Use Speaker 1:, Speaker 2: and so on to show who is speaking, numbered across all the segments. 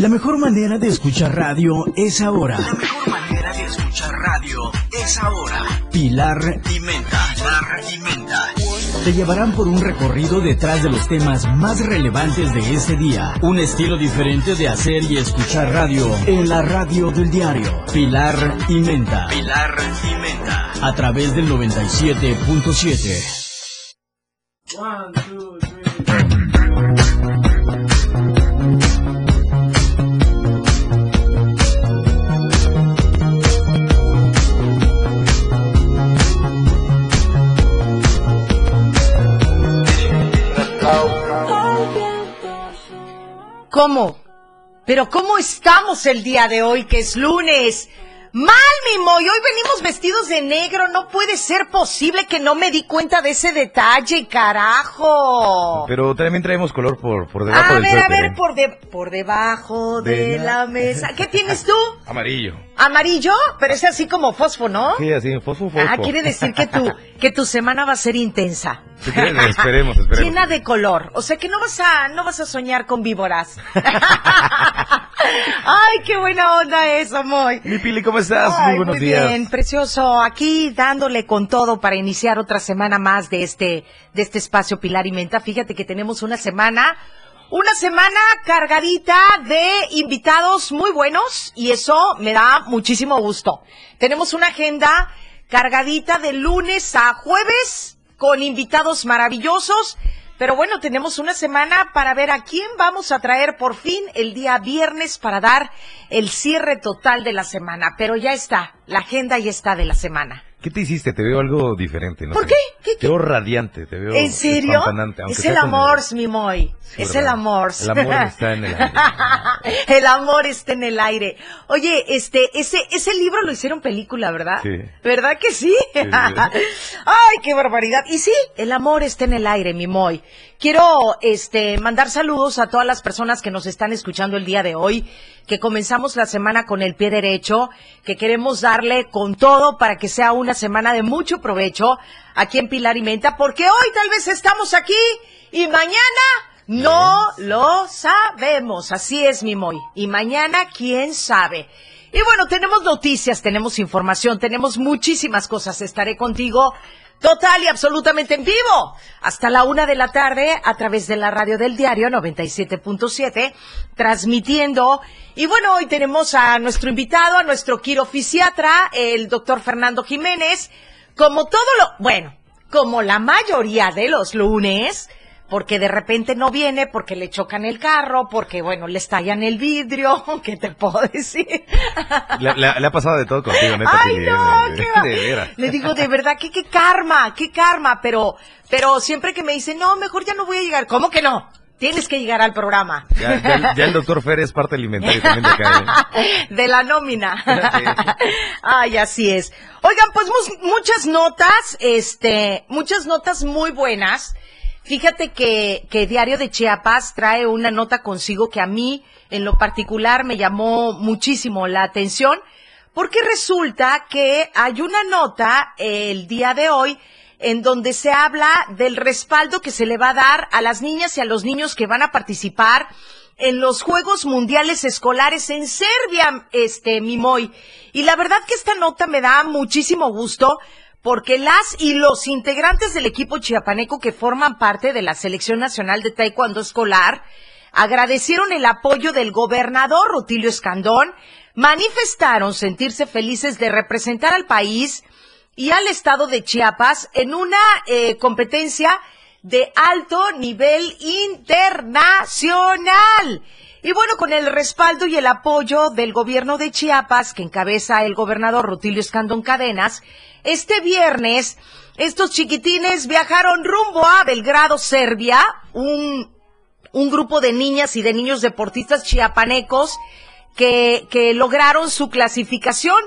Speaker 1: La mejor manera de escuchar radio es ahora.
Speaker 2: La mejor manera de escuchar radio es ahora.
Speaker 1: Pilar
Speaker 2: y Menta. Pilar y Menta.
Speaker 1: Te llevarán por un recorrido detrás de los temas más relevantes de ese día. Un estilo diferente de hacer y escuchar radio en la radio del diario. Pilar y Menta.
Speaker 2: Pilar y Menta.
Speaker 1: A través del 97.7.
Speaker 3: ¿Cómo? Pero ¿cómo estamos el día de hoy, que es lunes? Mal, Mimo, y hoy venimos vestidos de negro. No puede ser posible que no me di cuenta de ese detalle, carajo.
Speaker 4: Pero también traemos color por, por debajo
Speaker 3: a
Speaker 4: del
Speaker 3: ver, a ver,
Speaker 4: ¿eh?
Speaker 3: por, de, por debajo de,
Speaker 4: De
Speaker 3: la
Speaker 4: la-
Speaker 3: mesa. ¿Qué tienes tú?
Speaker 4: Amarillo.
Speaker 3: ¿Amarillo? Pero es así como fosfo, ¿no?
Speaker 4: Sí, así, fosfo, fosfo.
Speaker 3: Ah, quiere decir que tu, que tu semana va a ser intensa.
Speaker 4: Quieres, esperemos, esperemos.
Speaker 3: Llena de color. O sea que no vas a, no vas a soñar con víboras. Ay, qué buena onda eso, Moy.
Speaker 4: Mi Pili, ¿cómo estás?
Speaker 3: Ay,
Speaker 4: muy buenos
Speaker 3: muy
Speaker 4: días.
Speaker 3: bien, precioso. Aquí dándole con todo para iniciar otra semana más de este, de este espacio Pilar y Menta. Fíjate que tenemos una semana, una semana cargadita de invitados muy buenos y eso me da muchísimo gusto. Tenemos una agenda cargadita de lunes a jueves con invitados maravillosos. Pero bueno, tenemos una semana para ver a quién vamos a traer por fin el día viernes para dar el cierre total de la semana. Pero ya está, la agenda ya está de la semana.
Speaker 4: ¿Qué te hiciste? Te veo algo diferente, ¿no?
Speaker 3: ¿Por qué? ¿Qué- qué?
Speaker 4: Te veo radiante, te veo
Speaker 3: ¿En serio? Es el amor, mi Moy.
Speaker 4: Sí,
Speaker 3: es
Speaker 4: ¿verdad?
Speaker 3: el amor.
Speaker 4: El amor está en el aire.
Speaker 3: el amor está en el aire. Oye, este, ese, ese libro lo hicieron película, ¿verdad?
Speaker 4: Sí.
Speaker 3: ¿Verdad que sí?
Speaker 4: sí.
Speaker 3: Ay, qué barbaridad. Y sí, el amor está en el aire, mi Moy. Quiero, este, mandar saludos a todas las personas que nos están escuchando el día de hoy, que comenzamos la semana con el pie derecho, que queremos darle con todo para que sea una semana de mucho provecho aquí en Pilar y Menta, porque hoy tal vez estamos aquí y mañana no lo sabemos. Así es, mi Moy. Y mañana, quién sabe. Y bueno, tenemos noticias, tenemos información, tenemos muchísimas cosas. Estaré contigo total y absolutamente en vivo hasta la una de la tarde a través de la radio del diario 97.7, transmitiendo. Y bueno, hoy tenemos a nuestro invitado, a nuestro quirofisiatra, el doctor Fernando Jiménez. Como todo lo, bueno, como la mayoría de los lunes, porque de repente no viene, porque le chocan el carro, porque bueno, le estallan el vidrio, ¿qué te puedo decir?
Speaker 4: Le, le- le ha pasado de todo contigo, neta.
Speaker 3: Ay, no, qué va-
Speaker 4: de.
Speaker 3: Le digo, de verdad, que qué karma, qué karma, pero, pero siempre que me dice, no, mejor ya no voy a llegar. ¿Cómo que no? Tienes que llegar al programa.
Speaker 4: Ya, ya- ya el doctor Fer es parte alimentaria también de acá. ¿eh?
Speaker 3: de la nómina.
Speaker 4: Sí.
Speaker 3: Ay, así es. Oigan, pues muchas notas, este, muchas notas muy buenas. Fíjate que, que Diario de Chiapas trae una nota consigo que a mí, en lo particular, me llamó muchísimo la atención, porque resulta que hay una nota el día de hoy en donde se habla del respaldo que se le va a dar a las niñas y a los niños que van a participar en los Juegos Mundiales Escolares en Serbia, este, Mimoy. Y la verdad que esta nota me da muchísimo gusto porque las y los integrantes del equipo chiapaneco que forman parte de la Selección Nacional de Taekwondo Escolar agradecieron el apoyo del gobernador Rutilio Escandón, manifestaron sentirse felices de representar al país y al estado de Chiapas en una eh, competencia de alto nivel internacional. Y bueno, con el respaldo y el apoyo del gobierno de Chiapas, que encabeza el gobernador Rutilio Escandón Cadenas, este viernes estos chiquitines viajaron rumbo a Belgrado, Serbia, un, un grupo de niñas y de niños deportistas chiapanecos que, que lograron su clasificación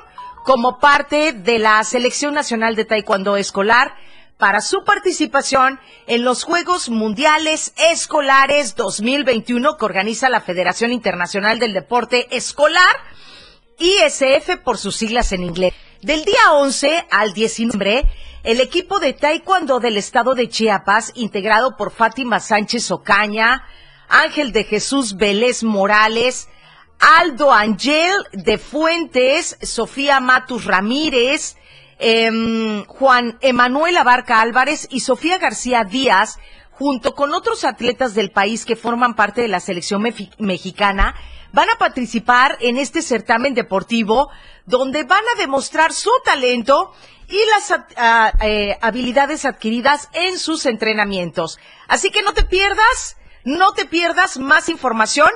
Speaker 3: como parte de la Selección Nacional de Taekwondo Escolar para su participación en los Juegos Mundiales Escolares 2021 que organiza la Federación Internacional del Deporte Escolar, ISF por sus siglas en inglés. Del día 11 al 19, el equipo de Taekwondo del estado de Chiapas, integrado por Fátima Sánchez Ocaña, Ángel de Jesús Vélez Morales, Aldo Angel de Fuentes, Sofía Matus Ramírez, em, Juan Emanuel Abarca Álvarez y Sofía García Díaz, junto con otros atletas del país que forman parte de la selección mexicana, van a participar en este certamen deportivo donde van a demostrar su talento y las eh, habilidades adquiridas en sus entrenamientos. Así que no te pierdas, no te pierdas más información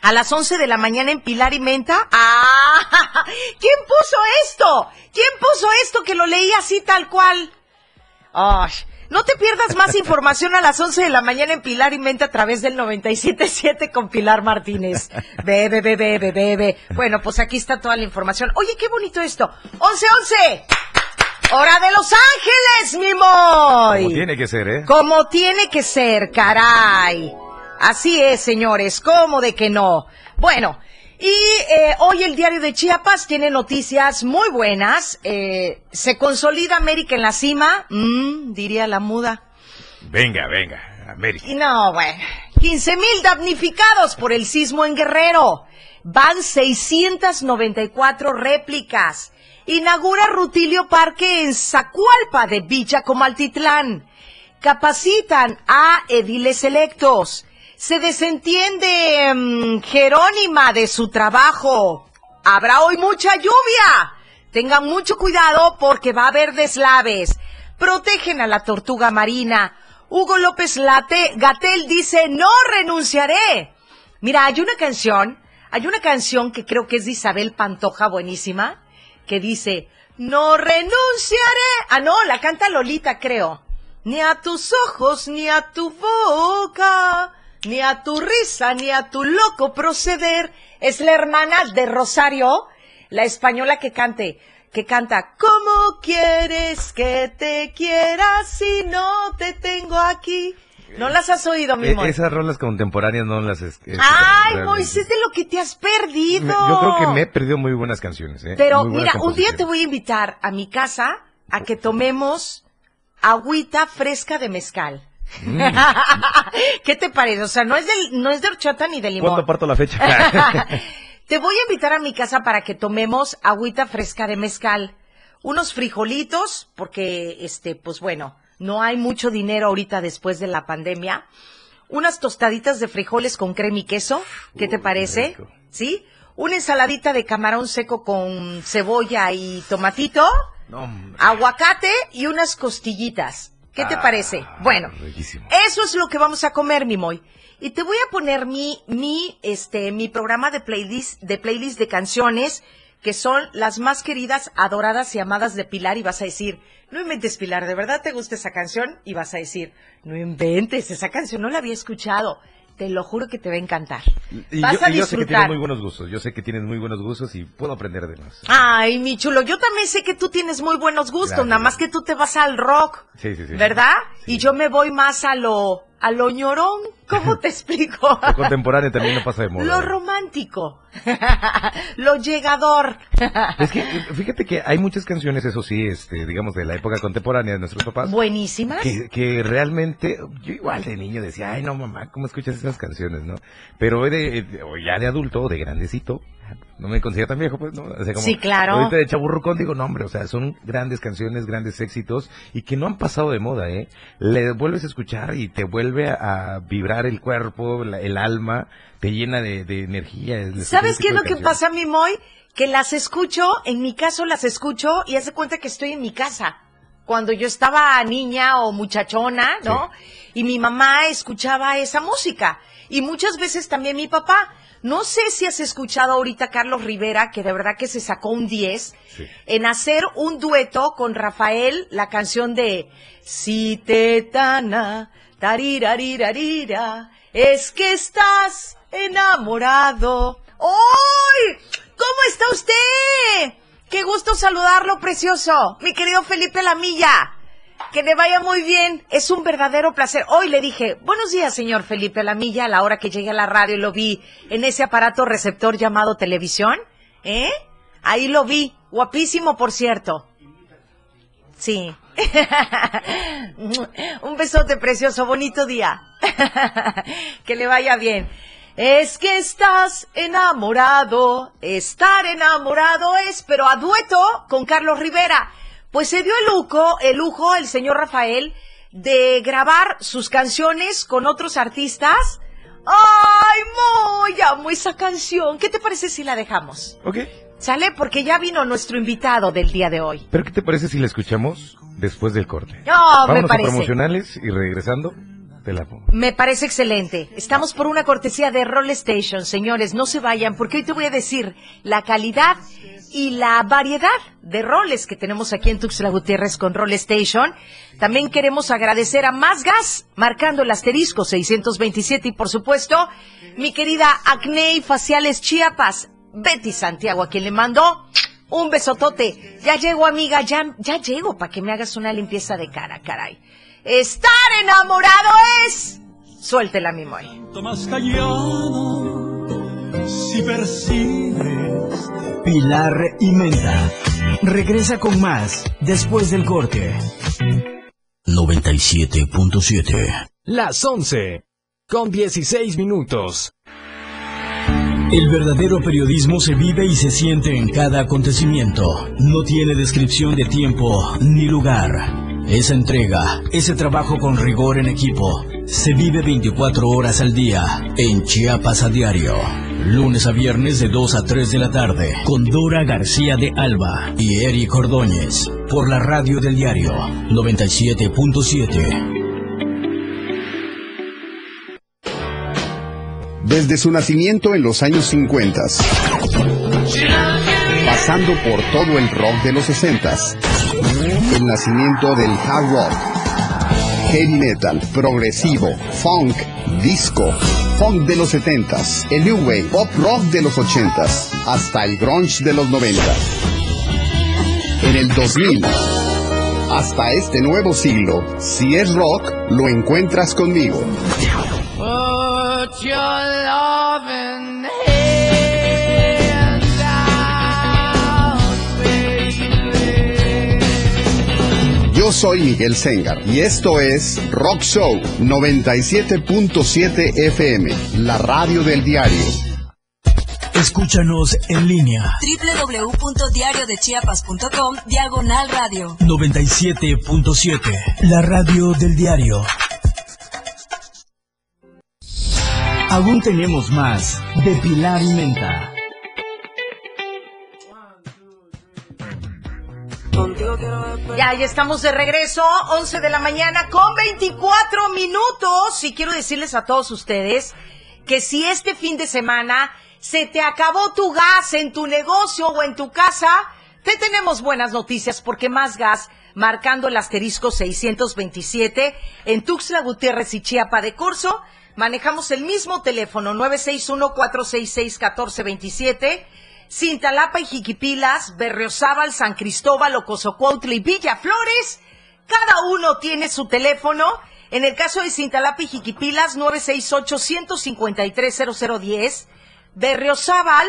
Speaker 3: a las 11 de la mañana en Pilar y Menta. ¡Ah! ¿Quién puso esto? ¿Quién puso esto que lo leí así tal cual? Ay, no te pierdas más información a las 11 de la mañana en Pilar y a través del 97.7 con Pilar Martínez. Bebe, bebe, bebe, bebe. Bueno, pues aquí está toda la información. Oye, qué bonito esto. 11, 11. Hora de Los Ángeles, mi moy.
Speaker 4: Como tiene que ser, ¿eh?
Speaker 3: Como tiene que ser, caray. Así es, señores, ¿cómo de que no? Bueno, y eh, hoy el diario de Chiapas tiene noticias muy buenas. Eh, ¿Se consolida América en la cima? Mm, diría la muda.
Speaker 4: Venga, venga, América.
Speaker 3: Y no, bueno. 15 mil damnificados por el sismo en Guerrero. Van 694 réplicas. Inaugura Rutilio Parque en Zacualpa de Villa Comaltitlán. Capacitan a ediles electos. Se desentiende mm, Jerónima de su trabajo. Habrá hoy mucha lluvia. Tengan mucho cuidado porque va a haber deslaves. Protegen a la tortuga marina. Hugo López Late, Gatel dice, no renunciaré. Mira, hay una canción, hay una canción que creo que es de Isabel Pantoja, buenísima, que dice, no renunciaré. Ah, no, la canta Lolita, creo. Ni a tus ojos, ni a tu boca, ni a tu risa, ni a tu loco proceder. Es la hermana de Rosario, la española que cante, que canta, ¿cómo quieres que te quiera si no te tengo aquí? ¿No las has oído, mi
Speaker 4: Eh,
Speaker 3: amor?
Speaker 4: esas rolas contemporáneas no las... es- es-
Speaker 3: Ay,
Speaker 4: realmente.
Speaker 3: Moisés, de lo que te has perdido.
Speaker 4: Me- Yo creo que me he perdido muy buenas canciones, ¿eh?
Speaker 3: Pero mira, un día te voy a invitar a mi casa a que tomemos agüita fresca de mezcal.
Speaker 4: Mm.
Speaker 3: ¿Qué te parece? O sea, no es del, no es de horchata ni de limón.
Speaker 4: ¿Cuándo aparto la fecha?
Speaker 3: Te voy a invitar a mi casa para que tomemos agüita fresca de mezcal, unos frijolitos, porque este, pues bueno, no hay mucho dinero ahorita después de la pandemia. Unas tostaditas de frijoles con crema y queso, ¿qué te parece?
Speaker 4: rico.
Speaker 3: ¿Sí? Una ensaladita de camarón seco con cebolla y tomatito,
Speaker 4: no,
Speaker 3: aguacate y unas costillitas. ¿Qué te
Speaker 4: Ah,
Speaker 3: parece? Bueno,
Speaker 4: riquísimo.
Speaker 3: eso es lo que vamos a comer, mi Moy. Y te voy a poner mi, mi, este, mi programa de playlist, de playlist de canciones que son las más queridas, adoradas y amadas de Pilar y vas a decir, no inventes Pilar, ¿de verdad te gusta esa canción? Y vas a decir, no inventes, esa canción no la había escuchado. Te lo juro que te va a encantar.
Speaker 4: Y
Speaker 3: vas
Speaker 4: yo,
Speaker 3: a
Speaker 4: y yo sé que tienes
Speaker 3: disfrutar.
Speaker 4: muy buenos gustos. Yo sé que tienes muy buenos gustos y puedo aprender de más.
Speaker 3: Ay, mi chulo, yo también sé que tú tienes muy buenos gustos,
Speaker 4: Gracias.
Speaker 3: nada más que tú te vas al rock.
Speaker 4: Sí, sí, sí.
Speaker 3: ¿Verdad? Y yo me voy más a lo, a lo ñorón. ¿Cómo te explico?
Speaker 4: Lo contemporáneo también no pasa de moda.
Speaker 3: Lo
Speaker 4: ¿eh?
Speaker 3: romántico. lo llegador.
Speaker 4: Es que eh, fíjate que hay muchas canciones, eso sí, este, digamos, de la época contemporánea de nuestros papás.
Speaker 3: Buenísimas.
Speaker 4: Que, que realmente, yo igual de niño decía, ay no mamá, ¿cómo escuchas esas canciones, no? Pero hoy de, de- o ya de adulto, de grandecito, no me considero tan viejo, pues, ¿no? O sea, como
Speaker 3: Sí, claro.
Speaker 4: Ahorita de chaburrucón digo, no hombre, o sea, son grandes canciones, grandes éxitos, y que no han pasado de moda, ¿eh? Le vuelves a escuchar y te vuelve a, a vibrar el cuerpo, la- el alma, te llena de, de energía.
Speaker 3: ¿Sabes qué es lo que pasa, mi Moy? Que las escucho, en mi caso las escucho y hace cuenta que estoy en mi casa. Cuando yo estaba niña o muchachona, ¿no? Y mi mamá escuchaba esa música. Y muchas veces también mi papá. No sé si has escuchado ahorita a Carlos Rivera, que de verdad que se sacó un 10,
Speaker 4: Sí.
Speaker 3: en hacer un dueto con Rafael, la canción de Si tetana, tarirarirarira, es que estás enamorado. ¡Ay! ¿Cómo está usted? Qué gusto saludarlo, precioso. Mi querido Felipe Lamilla. Que le vaya muy bien. Es un verdadero placer. Hoy le dije, buenos días, señor Felipe Lamilla, a la hora que llegué a la radio y lo vi en ese aparato receptor llamado televisión. ¿Eh? Ahí lo vi. Guapísimo, por cierto. Sí. Un besote precioso, bonito día. que le vaya bien. Es que estás enamorado, estar enamorado es, pero a dueto con Carlos Rivera. Pues se dio el lujo, el lujo, el señor Rafael, de grabar sus canciones con otros artistas. ¡Ay, muy amo esa canción! ¿Qué te parece si la dejamos?
Speaker 4: Ok.
Speaker 3: ¿Sale? Porque ya vino nuestro invitado del día de hoy.
Speaker 4: ¿Pero qué te parece si la escuchamos después del corte?
Speaker 3: No,
Speaker 4: Vámonos
Speaker 3: me
Speaker 4: a
Speaker 3: parece.
Speaker 4: promocionales y regresando, te la pongo.
Speaker 3: Me parece excelente. Estamos por una cortesía de Roll Station, señores. No se vayan, porque hoy te voy a decir la calidad y la variedad de roles que tenemos aquí en Tuxtla Gutiérrez con Roll Station. También queremos agradecer a Más Gas, marcando el asterisco 627 y por supuesto, mi querida Acné Faciales Chiapas, Betty Santiago, a quien le mando un besotote. Ya llego, amiga, ya, ya llego para que me hagas una limpieza de cara, caray. Estar enamorado es... Suéltela, mi Moy.
Speaker 5: más callado si percibes
Speaker 1: Pilar y Menta. Regresa con más después del corte. 97.7
Speaker 6: Las 11 con 16 minutos.
Speaker 1: El verdadero periodismo se vive y se siente en cada acontecimiento. No tiene descripción de tiempo ni lugar. Esa entrega, ese trabajo con rigor en equipo, se vive 24 horas al día en Chiapas a diario. Lunes a viernes de 2 a 3 de la tarde con Dora García de Alba y Eric Ordóñez por la radio del diario 97.7.
Speaker 7: Desde su nacimiento en los años 50, pasando por todo el rock de los 60, el nacimiento del hard rock, heavy metal, progresivo, funk, disco, funk de los 70, el new wave, pop rock de los 80, hasta el grunge de los 90. En el 2000, hasta este nuevo siglo, si es rock, lo encuentras conmigo. Yo soy Miguel Sengar y esto es Rock Show 97.7 FM, la radio del diario.
Speaker 1: Escúchanos en línea
Speaker 8: www.diariodechiapas.com diagonal radio
Speaker 1: 97.7, la radio del diario. Aún tenemos más de Pilar y Menta.
Speaker 3: Ya, ya estamos de regreso, 11 de la mañana con 24 minutos. Y quiero decirles a todos ustedes que si este fin de semana se te acabó tu gas en tu negocio o en tu casa, te tenemos buenas noticias porque más gas, marcando el asterisco 627 en Tuxtla Gutiérrez y Chiapa de Corso, manejamos el mismo teléfono 961-466-1427. Cintalapa y Jiquipilas, Berriozábal, San Cristóbal, Ocosocuautla y Villa Flores. Cada uno tiene su teléfono. En el caso de Cintalapa y Jiquipilas, 968-153-0010. Berriozábal,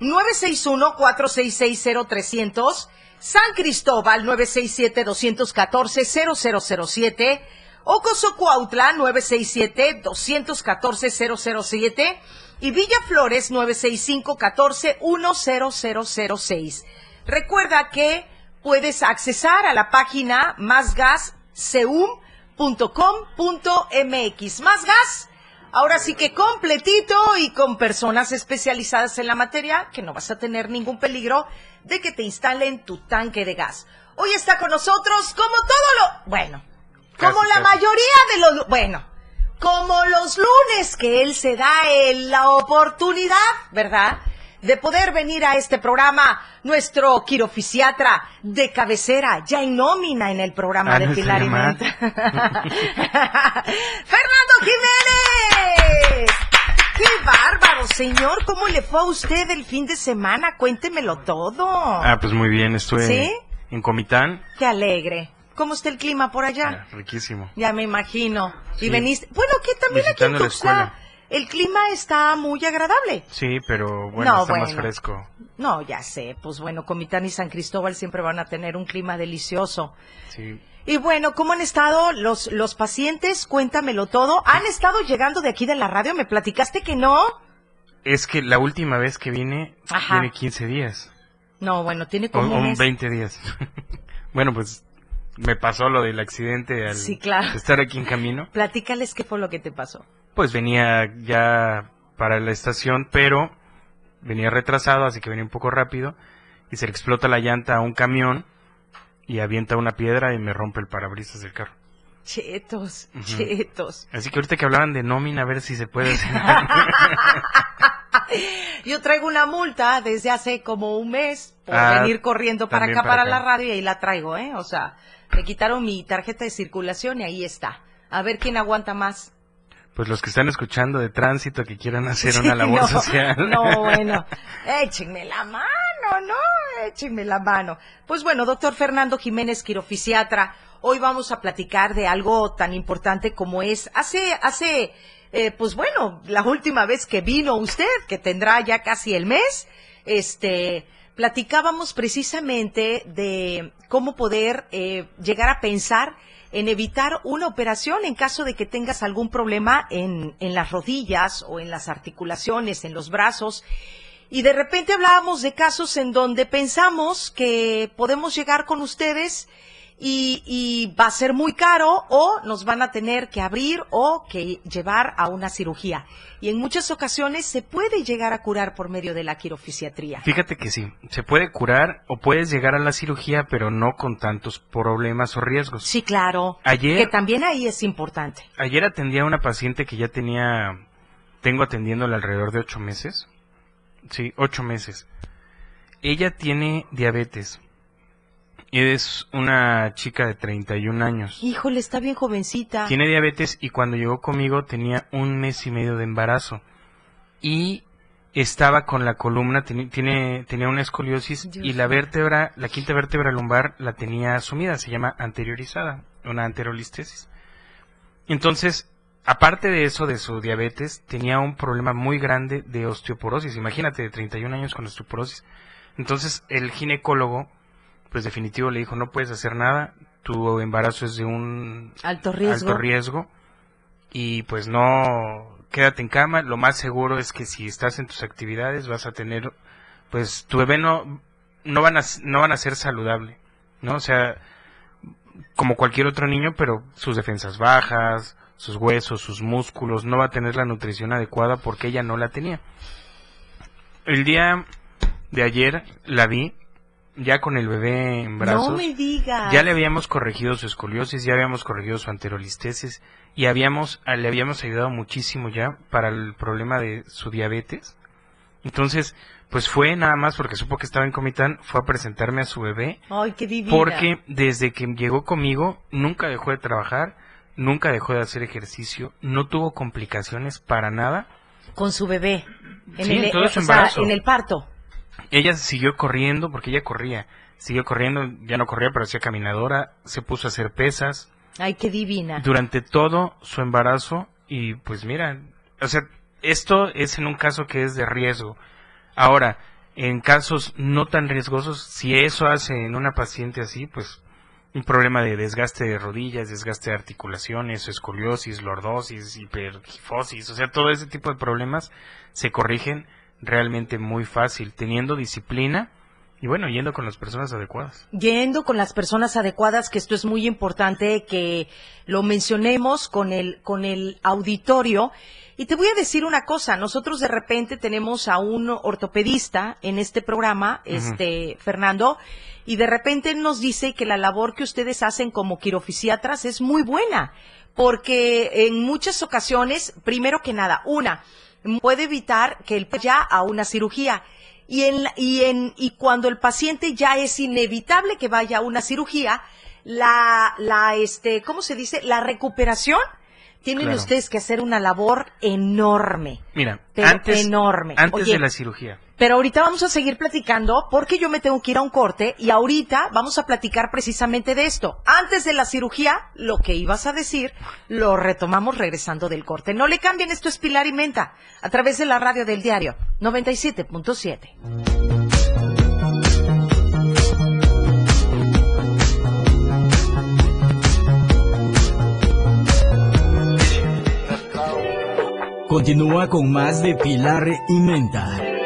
Speaker 3: 961-466-0300. San Cristóbal, 967-214-0007. Ocosocuautla, 967-214-0007 y Villa Flores 965-14-10006. Recuerda que puedes accesar a la página másgasseum.com.mx. Más gas, ahora sí que completito y con personas especializadas en la materia, que no vas a tener ningún peligro de que te instalen tu tanque de gas. Hoy está con nosotros como todo lo... Bueno, como
Speaker 4: Casi,
Speaker 3: la
Speaker 4: casi.
Speaker 3: mayoría de los... Bueno, como los lunes que él se da en la oportunidad, ¿verdad? De poder venir a este programa, nuestro quirofisiatra de cabecera, ya en nómina en el programa
Speaker 9: Ah,
Speaker 3: de
Speaker 9: no
Speaker 3: Pilar y. ¡Fernando Jiménez! ¡Qué bárbaro, señor! ¿Cómo le fue a usted el fin de semana? Cuéntemelo todo.
Speaker 9: Ah, pues muy bien, estuve
Speaker 3: ¿Sí?
Speaker 9: en Comitán.
Speaker 3: ¡Qué alegre! ¿Cómo está el clima por allá?
Speaker 9: Ah, riquísimo.
Speaker 3: Ya me imagino. Y veniste. Bueno, que también aquí en Tuxtla el clima está muy agradable.
Speaker 9: Sí, pero bueno,
Speaker 3: No,
Speaker 9: está más fresco.
Speaker 3: No, ya sé. Pues bueno, Comitán y San Cristóbal siempre van a tener un clima delicioso.
Speaker 9: Sí.
Speaker 3: Y bueno, ¿cómo han estado los, los pacientes? Cuéntamelo todo. ¿Han estado llegando de aquí de la radio? ¿Me platicaste que no?
Speaker 9: Es que la última vez que vine,
Speaker 3: Ajá.
Speaker 9: tiene 15 días.
Speaker 3: No, bueno, tiene como
Speaker 9: o
Speaker 3: un mes.
Speaker 9: 20 días. bueno, pues me pasó lo del accidente al
Speaker 3: Sí, claro.
Speaker 9: estar aquí en camino.
Speaker 3: Platícales qué fue lo que te pasó.
Speaker 9: Pues venía ya para la estación, pero venía retrasado, así que venía un poco rápido. Y se le explota la llanta a un camión y avienta una piedra y me rompe el parabrisas del carro.
Speaker 3: Chetos, chetos.
Speaker 9: Así que ahorita que hablaban de nómina, a ver si se puede hacer.
Speaker 3: Yo traigo una multa desde hace como un mes por
Speaker 9: Ah,
Speaker 3: venir corriendo para acá,
Speaker 9: para
Speaker 3: para
Speaker 9: acá.
Speaker 3: la radio y ahí la traigo, ¿eh? O sea, me quitaron mi tarjeta de circulación y ahí está. A ver quién aguanta más.
Speaker 9: pues los que están escuchando de tránsito que quieran hacer
Speaker 3: Sí,
Speaker 9: una labor
Speaker 3: no,
Speaker 9: social.
Speaker 3: No, bueno, échenme la mano, ¿no? Échenme la mano. Pues bueno, doctor Fernando Jiménez, quirofisiatra, hoy vamos a platicar de algo tan importante como es, hace, hace, eh, pues bueno, la última vez que vino usted, que tendrá ya casi el mes, este, platicábamos precisamente de cómo poder eh, llegar a pensar en evitar una operación en caso de que tengas algún problema en, en las rodillas o en las articulaciones, en los brazos. Y de repente hablábamos de casos en donde pensamos que podemos llegar con ustedes y, y va a ser muy caro o nos van a tener que abrir o que llevar a una cirugía. Y en muchas ocasiones se puede llegar a curar por medio de la quirofisiatría.
Speaker 9: Fíjate que sí, se puede curar o puedes llegar a la cirugía, pero no con tantos problemas o riesgos.
Speaker 3: Sí, claro.
Speaker 9: Ayer-
Speaker 3: Que también ahí es importante.
Speaker 9: Ayer atendí a una paciente que ya tenía, tengo atendiéndola alrededor de ocho meses. Sí, ocho meses. Ella tiene diabetes. Es una chica de 31 años.
Speaker 3: Híjole, está bien jovencita.
Speaker 9: Tiene diabetes y cuando llegó conmigo tenía un mes y medio de embarazo. Y estaba con la columna, tiene, tenía una escoliosis
Speaker 3: Dios
Speaker 9: y la vértebra, la quinta vértebra lumbar la tenía sumida, se llama anteriorizada, una anterolistesis. Entonces, aparte de eso, de su diabetes, tenía un problema muy grande de osteoporosis. Imagínate, de 31 años con osteoporosis. Entonces, el ginecólogo, pues definitivo le dijo, no puedes hacer nada, tu embarazo es de un
Speaker 3: Alto riesgo.
Speaker 9: alto riesgo. Y pues no quédate en cama. Lo más seguro es que si estás en tus actividades vas a tener pues tu bebé no no van a no van a ser saludable no o sea como cualquier otro niño pero sus defensas bajas sus huesos sus músculos no va a tener la nutrición adecuada porque ella no la tenía. El día de ayer la vi ya con el bebé en brazos
Speaker 3: No me digas.
Speaker 9: ya le habíamos corregido su escoliosis, ya habíamos corregido su anterolistesis y habíamos, a- le habíamos ayudado muchísimo ya para el problema de su diabetes. Entonces, pues fue nada más porque supo que estaba en Comitán, fue a presentarme a su bebé
Speaker 3: Ay, qué divina.
Speaker 9: porque desde que llegó conmigo nunca dejó de trabajar, nunca dejó de hacer ejercicio, no tuvo complicaciones para nada.
Speaker 3: Con su bebé. En
Speaker 9: Sí,
Speaker 3: el, o sea,
Speaker 9: embarazo.
Speaker 3: en el parto.
Speaker 9: Ella siguió corriendo porque ella corría, siguió corriendo, ya no corría, pero hacía caminadora, se puso a hacer pesas,
Speaker 3: Ay, qué divina.
Speaker 9: durante todo su embarazo y pues mira, o sea, esto es en un caso que es de riesgo. Ahora, en casos no tan riesgosos, si eso hace en una paciente así, pues un problema de desgaste de rodillas, desgaste de articulaciones, escoliosis, lordosis, hipergifosis, o sea, todo ese tipo de problemas se corrigen realmente muy fácil, teniendo disciplina y bueno, yendo con las personas adecuadas.
Speaker 3: Yendo con las personas adecuadas, que esto es muy importante que lo mencionemos con el, con el auditorio. Y te voy a decir una cosa, nosotros de repente tenemos a un ortopedista en este programa, este, Fernando, y de repente nos dice que la labor que ustedes hacen como quirofisiatras es muy buena, porque en muchas ocasiones, primero que nada, una, puede evitar que el ya a una cirugía. Y en, y en, y cuando el paciente ya es inevitable que vaya a una cirugía, la, la, este, ¿cómo se dice? La recuperación, tienen
Speaker 9: Claro.
Speaker 3: ustedes que hacer una labor enorme.
Speaker 9: Mira, antes,
Speaker 3: enorme.
Speaker 9: antes
Speaker 3: Oye,
Speaker 9: de la cirugía,
Speaker 3: Pero ahorita vamos a seguir platicando porque yo me tengo que ir a un corte y ahorita vamos a platicar precisamente de esto. Antes de la cirugía, lo que ibas a decir, lo retomamos regresando del corte. No le cambien, esto es Pilar y Menta, a través de la radio del diario 97.7.
Speaker 1: Continúa con más de Pilar y Menta.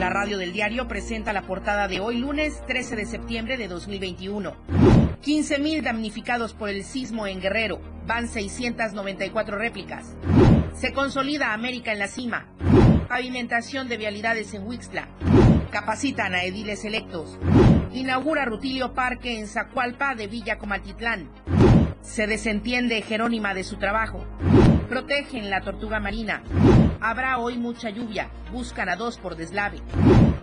Speaker 3: La radio del diario presenta la portada de hoy lunes 13 de septiembre de 2021. 15.000 damnificados por el sismo en Guerrero. Van 694 réplicas. Se consolida América en la cima. Pavimentación de vialidades en Huixtla. Capacitan a ediles electos. Inaugura Rutilio Parque en Zacualpa de Villa Comatitlán. Se desentiende Jerónima de su trabajo. Protegen la tortuga marina. Habrá hoy mucha lluvia. Buscan a dos por deslave.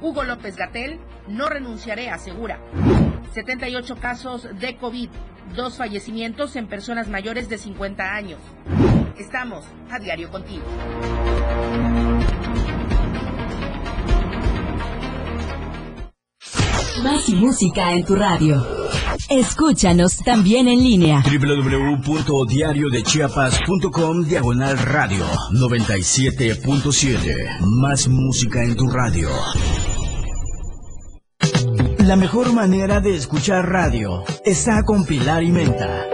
Speaker 3: Hugo López Gatel, no renunciaré, asegura. 78 casos de COVID. Dos fallecimientos en personas mayores de 50 años. Estamos a diario contigo.
Speaker 8: Más música en tu radio. Escúchanos también en línea.
Speaker 1: www.diariodechiapas.com Diagonal Radio 97.7. Más música en tu radio. La mejor manera de escuchar radio está con Pilar y Menta.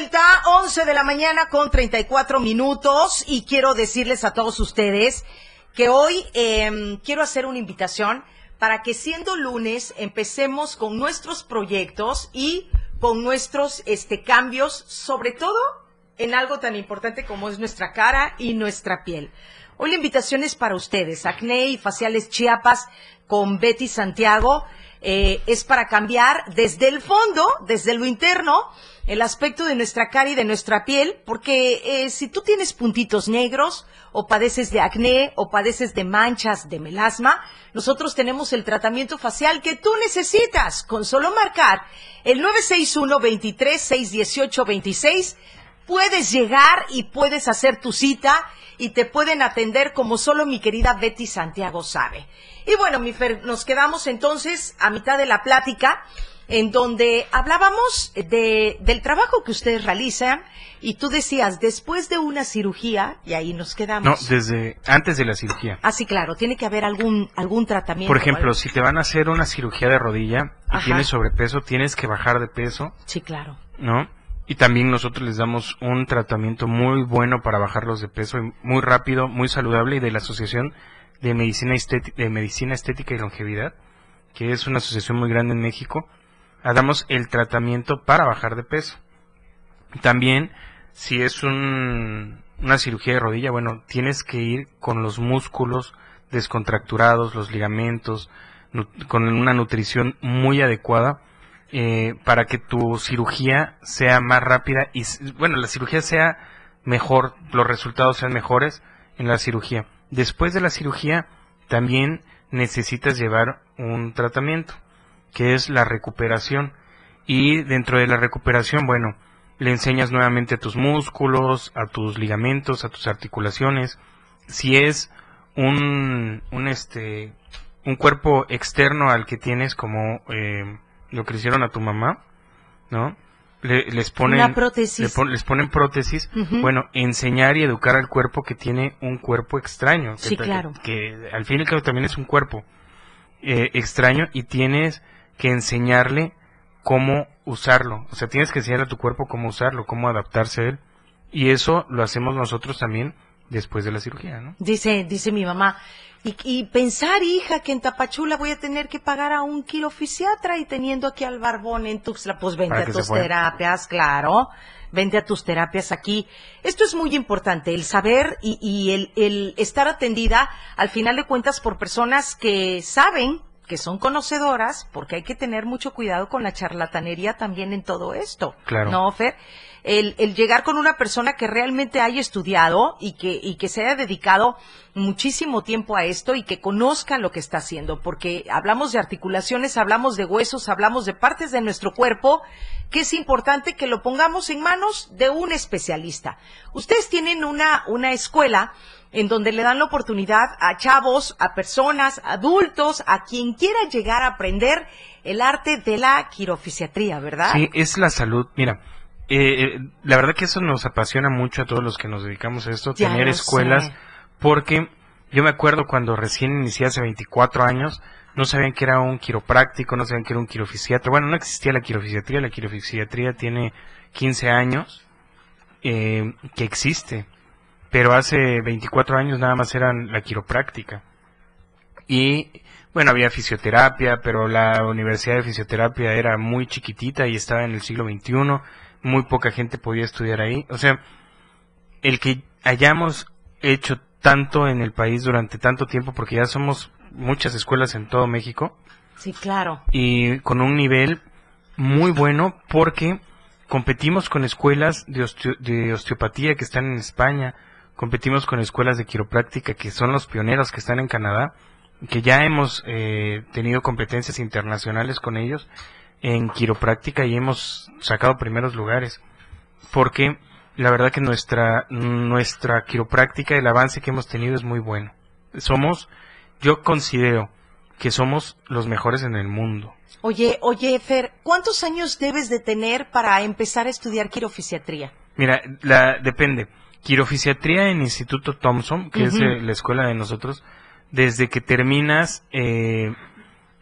Speaker 3: Vuelta, 11 de la mañana con 34 minutos y quiero decirles a todos ustedes que hoy em, quiero hacer una invitación para que siendo lunes empecemos con nuestros proyectos y con nuestros este, cambios, sobre todo en algo tan importante como es nuestra cara y nuestra piel. Hoy la invitación es para ustedes, Acné y Faciales Chiapas con Betty Santiago. eh, es para cambiar desde el fondo, desde lo interno, el aspecto de nuestra cara y de nuestra piel, porque eh, si tú tienes puntitos negros o padeces de acné o padeces de manchas de melasma, nosotros tenemos el tratamiento facial que tú necesitas con solo marcar el 961 23 618 26 puedes llegar y puedes hacer tu cita y te pueden atender como solo mi querida Betty Santiago sabe. Y bueno, mi Fer, nos quedamos entonces a mitad de la plática en donde hablábamos de, del trabajo que ustedes realizan y tú decías, después de una cirugía, y ahí nos
Speaker 9: No,
Speaker 3: quedamos.
Speaker 9: desde antes de la cirugía.
Speaker 3: Ah, sí, claro, tiene que haber algún, algún tratamiento.
Speaker 9: Por ejemplo, si te van a hacer una cirugía de rodilla y
Speaker 3: Ajá.
Speaker 9: tienes sobrepeso, tienes que bajar de peso,
Speaker 3: Sí, claro.
Speaker 9: ¿no? Y también nosotros les damos un tratamiento muy bueno para bajarlos de peso, y muy rápido, muy saludable y de la Asociación de Medicina, de Medicina Estética y Longevidad, que es una asociación muy grande en México. Ah, Damos el tratamiento para bajar de peso. También, si es un, una cirugía de rodilla, bueno, tienes que ir con los músculos descontracturados, los ligamentos, con una nutrición muy adecuada eh, para que tu cirugía sea más rápida y, bueno, la cirugía sea mejor, los resultados sean mejores en la cirugía. Después de la cirugía, también necesitas llevar un tratamiento, que es la recuperación. Y dentro de la recuperación, bueno, le enseñas nuevamente a tus músculos, a tus ligamentos, a tus articulaciones. Si es un, un este, un cuerpo externo al que tienes como eh, lo que hicieron a tu mamá, ¿no? Le- les ponen
Speaker 3: Una prótesis.
Speaker 9: le pon- les ponen prótesis. Bueno, enseñar y educar al cuerpo que tiene un cuerpo extraño. que
Speaker 3: Sí, claro.
Speaker 9: Que, al fin y al cabo también es un cuerpo eh, extraño y tienes que enseñarle cómo usarlo. O sea, tienes que enseñarle a tu cuerpo cómo usarlo, cómo adaptarse a él. Y eso lo hacemos nosotros también después de la cirugía, ¿no?
Speaker 3: Dice, dice mi mamá. Y, y pensar, hija, que en Tapachula voy a tener que pagar a un quirofisiatra y teniendo aquí al barbón en Tuxtla, pues vente a tus terapias, claro. Vente a tus terapias aquí. Esto es muy importante, el saber y, y el, el estar atendida, al final de cuentas, por personas que saben, que son conocedoras, porque hay que tener mucho cuidado con la charlatanería también en todo esto.
Speaker 9: Claro.
Speaker 3: ¿No, Fer? El, el llegar con una persona que realmente haya estudiado y que, y que se haya dedicado muchísimo tiempo a esto y que conozca lo que está haciendo, porque hablamos de articulaciones, hablamos de huesos, hablamos de partes de nuestro cuerpo, que es importante que lo pongamos en manos de un especialista. Ustedes tienen una, una escuela en donde le dan la oportunidad a chavos, a personas, adultos, a quien quiera llegar a aprender el arte de la quirofisiatría, ¿verdad?
Speaker 9: Sí, es la salud. Mira, eh, eh, la verdad que eso nos apasiona mucho a todos los que nos dedicamos a esto,
Speaker 3: Ya
Speaker 9: tener escuelas,
Speaker 3: sé.
Speaker 9: porque yo me acuerdo cuando recién inicié hace 24 años, no sabían que era un quiropráctico, no sabían que era un quirofisiatra. Bueno, no existía la quirofisiatría, la quirofisiatría tiene 15 años eh, que existe, pero hace 24 años nada más eran la quiropráctica. Y bueno, había fisioterapia, pero la Universidad de Fisioterapia era muy chiquitita y estaba en el siglo XXI. Muy poca gente podía estudiar ahí. O sea, el que hayamos hecho tanto en el país durante tanto tiempo, porque ya somos muchas escuelas en todo México,
Speaker 3: Sí, claro.
Speaker 9: y con un nivel muy bueno porque competimos con escuelas de, osteo- de osteopatía que están en España, competimos con escuelas de quiropráctica que son los pioneros que están en Canadá, que ya hemos eh, tenido competencias internacionales con ellos en quiropráctica y hemos sacado primeros lugares porque la verdad que nuestra nuestra quiropráctica el avance que hemos tenido es muy bueno somos yo considero que somos los mejores en el mundo
Speaker 3: Oye, oye, Fer, ¿cuántos años debes de tener para empezar a estudiar quirofisiatría?
Speaker 9: Mira, la, depende. Quirofisiatría en Instituto Thompson, que es eh, la escuela de nosotros, desde que terminas eh,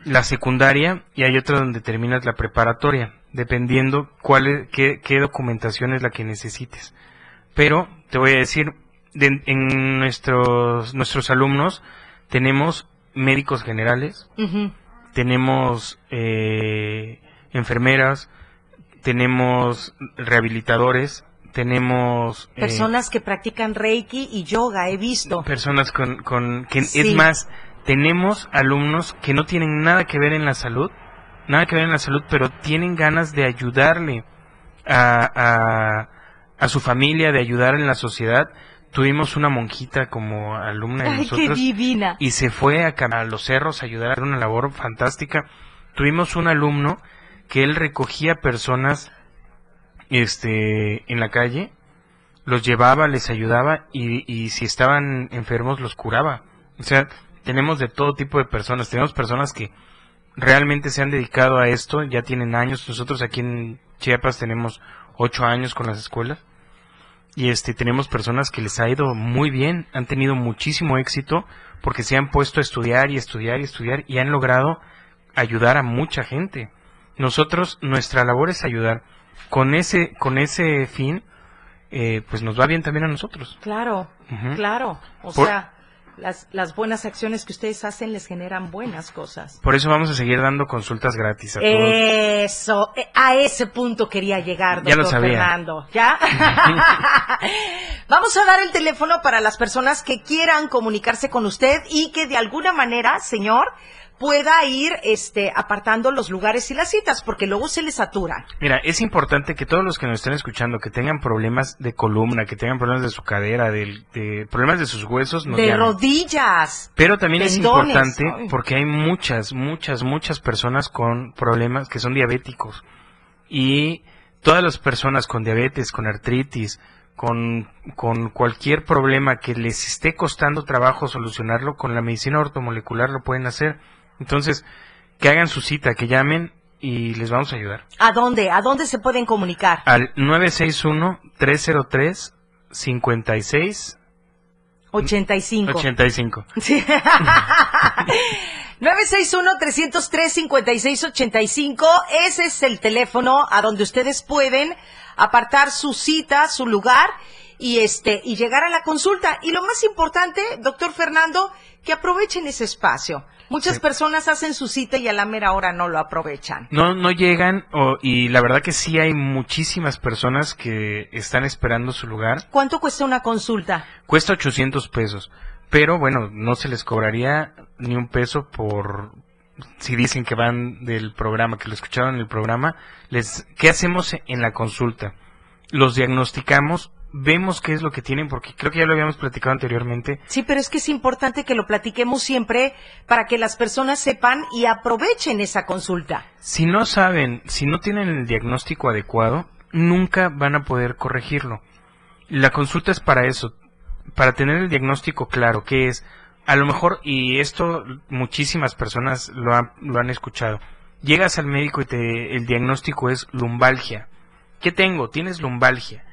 Speaker 9: la secundaria y hay otra donde terminas la preparatoria, dependiendo cuál es- qué, qué documentación es la que necesites. Pero te voy a decir, de- en nuestros, nuestros alumnos tenemos médicos generales, tenemos eh, enfermeras, tenemos rehabilitadores, tenemos eh,
Speaker 3: Personas que practican Reiki y yoga, he visto.
Speaker 9: personas con, con que
Speaker 3: Sí.
Speaker 9: es más, tenemos alumnos que no tienen nada que ver en la salud, nada que ver en la salud, pero tienen ganas de ayudarle a, a, a su familia, de ayudar en la sociedad. Tuvimos una monjita como alumna de
Speaker 3: Ay, qué
Speaker 9: nosotros
Speaker 3: divina.
Speaker 9: y se fue a, a los cerros a ayudar a hacer una labor fantástica. Tuvimos un alumno que él recogía personas este en la calle, los llevaba, les ayudaba y, y si estaban enfermos los curaba. O sea, tenemos de todo tipo de personas. Tenemos personas que realmente se han dedicado a esto, ya tienen años. Nosotros aquí en Chiapas tenemos ocho años con las escuelas y este tenemos personas que les ha ido muy bien, han tenido muchísimo éxito porque se han puesto a estudiar y estudiar y estudiar y han logrado ayudar a mucha gente. Nosotros nuestra labor es ayudar. Con ese con ese fin eh, pues nos va bien también a nosotros.
Speaker 3: Claro, claro. O
Speaker 9: Por-
Speaker 3: sea, Las, las buenas acciones que ustedes hacen les generan buenas cosas.
Speaker 9: Por eso vamos a seguir dando consultas gratis a todos.
Speaker 3: Eso, eh, a ese punto quería llegar,
Speaker 9: Ya
Speaker 3: doctor
Speaker 9: lo sabía.
Speaker 3: Fernando. ¿Ya? Vamos a dar el teléfono para las personas que quieran comunicarse con usted y que de alguna manera, señor, pueda ir este apartando los lugares y las citas, porque luego se les satura.
Speaker 9: Mira, es importante que todos los que nos estén escuchando, que tengan problemas de columna, que tengan problemas de su cadera, de, problemas de sus huesos, nos
Speaker 3: de rodillas.
Speaker 9: Pero también es importante porque hay muchas, muchas, muchas personas con problemas que son diabéticos. Y todas las personas con diabetes, con artritis, con, con cualquier problema que les esté costando trabajo solucionarlo, con la medicina ortomolecular lo pueden hacer. Entonces, que hagan su cita, que llamen y les vamos a ayudar.
Speaker 3: ¿A dónde? ¿A dónde se pueden comunicar?
Speaker 9: Al 961-303-56
Speaker 3: 85.
Speaker 9: 85.
Speaker 3: Sí. 961-303-5685. Ese es el teléfono a donde ustedes pueden apartar su cita, su lugar y este y llegar a la consulta. Y lo más importante, doctor Fernando, que aprovechen ese espacio. Muchas
Speaker 9: Sí.
Speaker 3: personas hacen su cita y a la mera hora no lo aprovechan.
Speaker 9: No, no llegan o- y la verdad que sí hay muchísimas personas que están esperando su lugar.
Speaker 3: ¿Cuánto cuesta una consulta?
Speaker 9: Cuesta 800 pesos, pero bueno, no se les cobraría ni un peso por si dicen que van del programa, que lo escucharon en el programa. Les, ¿Qué hacemos en la consulta? Los diagnosticamos, vemos qué es lo que tienen, porque creo que ya lo habíamos platicado anteriormente.
Speaker 3: Sí, pero es que es importante que lo platiquemos siempre para que las personas sepan y aprovechen esa consulta.
Speaker 9: Si no saben, si no tienen el diagnóstico adecuado, nunca van a poder corregirlo. La consulta es para eso, para tener el diagnóstico claro, que es, a lo mejor, y esto muchísimas personas lo, han- lo han escuchado, llegas al médico y te, el diagnóstico es lumbalgia. ¿Qué tengo? Tienes lumbalgia.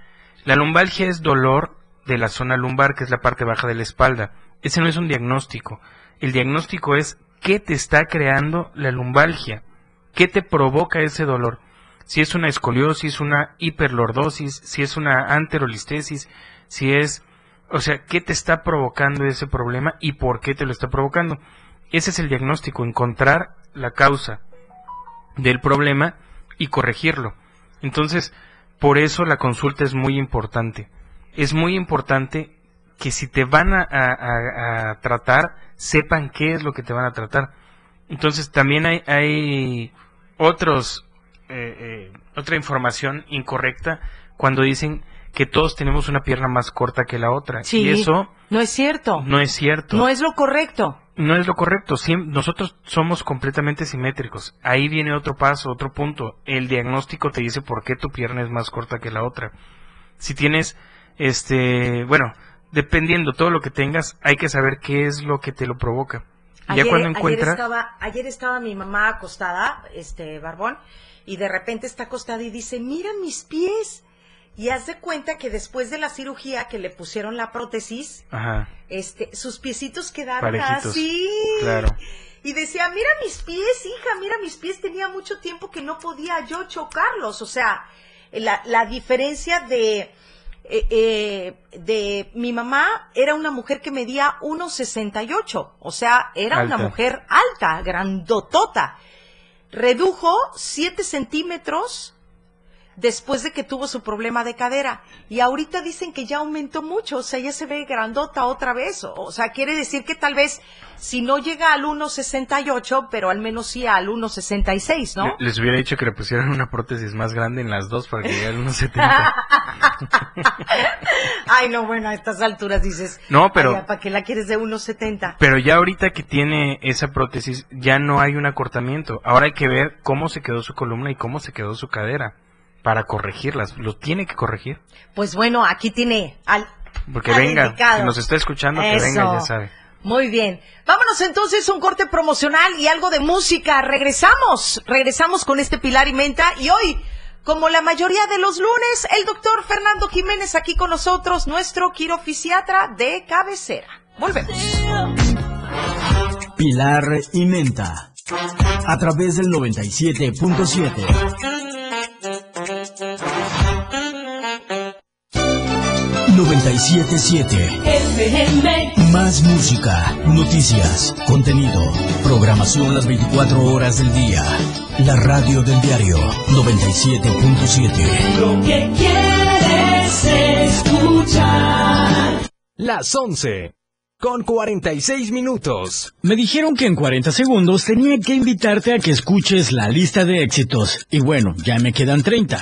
Speaker 9: La lumbalgia es dolor de la zona lumbar, que es la parte baja de la espalda. Ese no es un diagnóstico. El diagnóstico es qué te está creando la lumbalgia. ¿Qué te provoca ese dolor? Si es una escoliosis, una hiperlordosis, si es una anterolistesis, si es... O sea, ¿qué te está provocando ese problema y por qué te lo está provocando? Ese es el diagnóstico, encontrar la causa del problema y corregirlo. Entonces, por eso la consulta es muy importante. Es muy importante que si te van a, a- a- a tratar, sepan qué es lo que te van a tratar. Entonces, también hay, hay otros, eh, eh, otra información incorrecta cuando dicen que todos tenemos una pierna más corta que la otra.
Speaker 3: Sí,
Speaker 9: Y eso
Speaker 3: no es cierto.
Speaker 9: no es cierto.
Speaker 3: No es lo correcto.
Speaker 9: No es lo correcto. Nosotros somos completamente simétricos. Ahí viene otro paso, otro punto. El diagnóstico te dice por qué tu pierna es más corta que la otra. Si tienes, este, bueno, dependiendo todo lo que tengas, hay que saber qué es lo que te lo provoca.
Speaker 3: Ayer,
Speaker 9: ya cuando
Speaker 3: ayer estaba, ayer estaba mi mamá acostada, este Barbón, y de repente está acostada y dice, mira mis pies. Y haz de cuenta que después de la cirugía que le pusieron la prótesis,
Speaker 9: ajá,
Speaker 3: este, sus piecitos quedaron
Speaker 9: parejitos.
Speaker 3: así.
Speaker 9: Claro.
Speaker 3: Y decía, mira mis pies, hija, mira mis pies, tenía mucho tiempo que no podía yo chocarlos. O sea, la, la diferencia de, eh, eh, de mi mamá era una mujer que medía 1,68. O sea, era una mujer alta, grandotota. Redujo 7 centímetros después de que tuvo su problema de cadera. Y ahorita dicen que ya aumentó mucho, o sea, ya se ve grandota otra vez. O, sea, quiere decir que tal vez si no llega al 1,68, pero al menos sí al 1,66, ¿no?
Speaker 9: le- les hubiera dicho que le pusieran una prótesis más grande en las dos para que llegara al 1.70.
Speaker 3: Ay, no, bueno, a estas alturas dices,
Speaker 9: No, pero-
Speaker 3: "Ay, ¿para qué la quieres de 1,70?
Speaker 9: Pero ya ahorita que tiene esa prótesis, ya no hay un acortamiento. Ahora hay que ver cómo se quedó su columna y cómo se quedó su cadera para corregirlas. Lo tiene que corregir.
Speaker 3: Pues bueno, aquí tiene al...
Speaker 9: Porque
Speaker 3: al
Speaker 9: venga,
Speaker 3: indicado.
Speaker 9: si nos está escuchando, que
Speaker 3: Eso.
Speaker 9: venga, ya sabe.
Speaker 3: Muy bien. Vámonos entonces a un corte promocional y algo de música. Regresamos, regresamos con este Pilar y Menta y hoy, como la mayoría de los lunes, el doctor Fernando Jiménez aquí con nosotros, nuestro quirofisiatra de cabecera. Volvemos.
Speaker 1: Pilar y Menta. A través del 97.7. 977.
Speaker 10: FM.
Speaker 1: Más música, noticias, contenido, programación las 24 horas del día. La radio del diario 97.7.
Speaker 10: Lo que quieres escuchar.
Speaker 6: Las 11. Con 46 minutos.
Speaker 1: Me dijeron que en 40 segundos tenía que invitarte a que escuches la lista de éxitos. Y bueno, ya me quedan 30.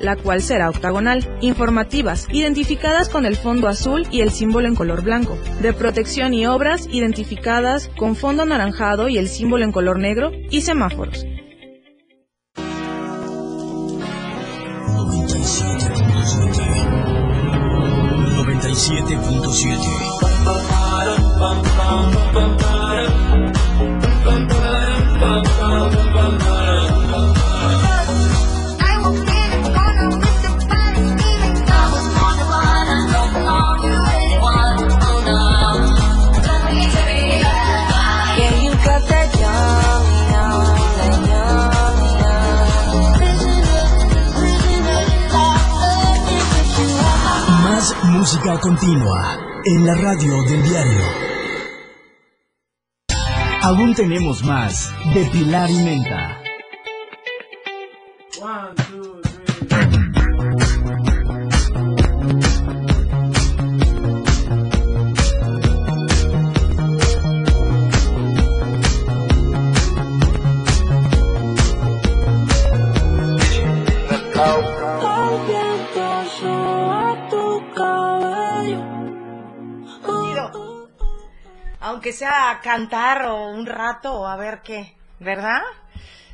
Speaker 11: la cual será octagonal, informativas, identificadas con el fondo azul y el símbolo en color blanco, de protección y obras, identificadas con fondo anaranjado y el símbolo en color negro, y semáforos.
Speaker 1: 97.7.
Speaker 10: Yeah,
Speaker 1: música continua en la radio del diario. Aún tenemos más de Pilar y Menta.
Speaker 10: El
Speaker 3: Aunque sea cantar o un rato a ver qué, ¿verdad?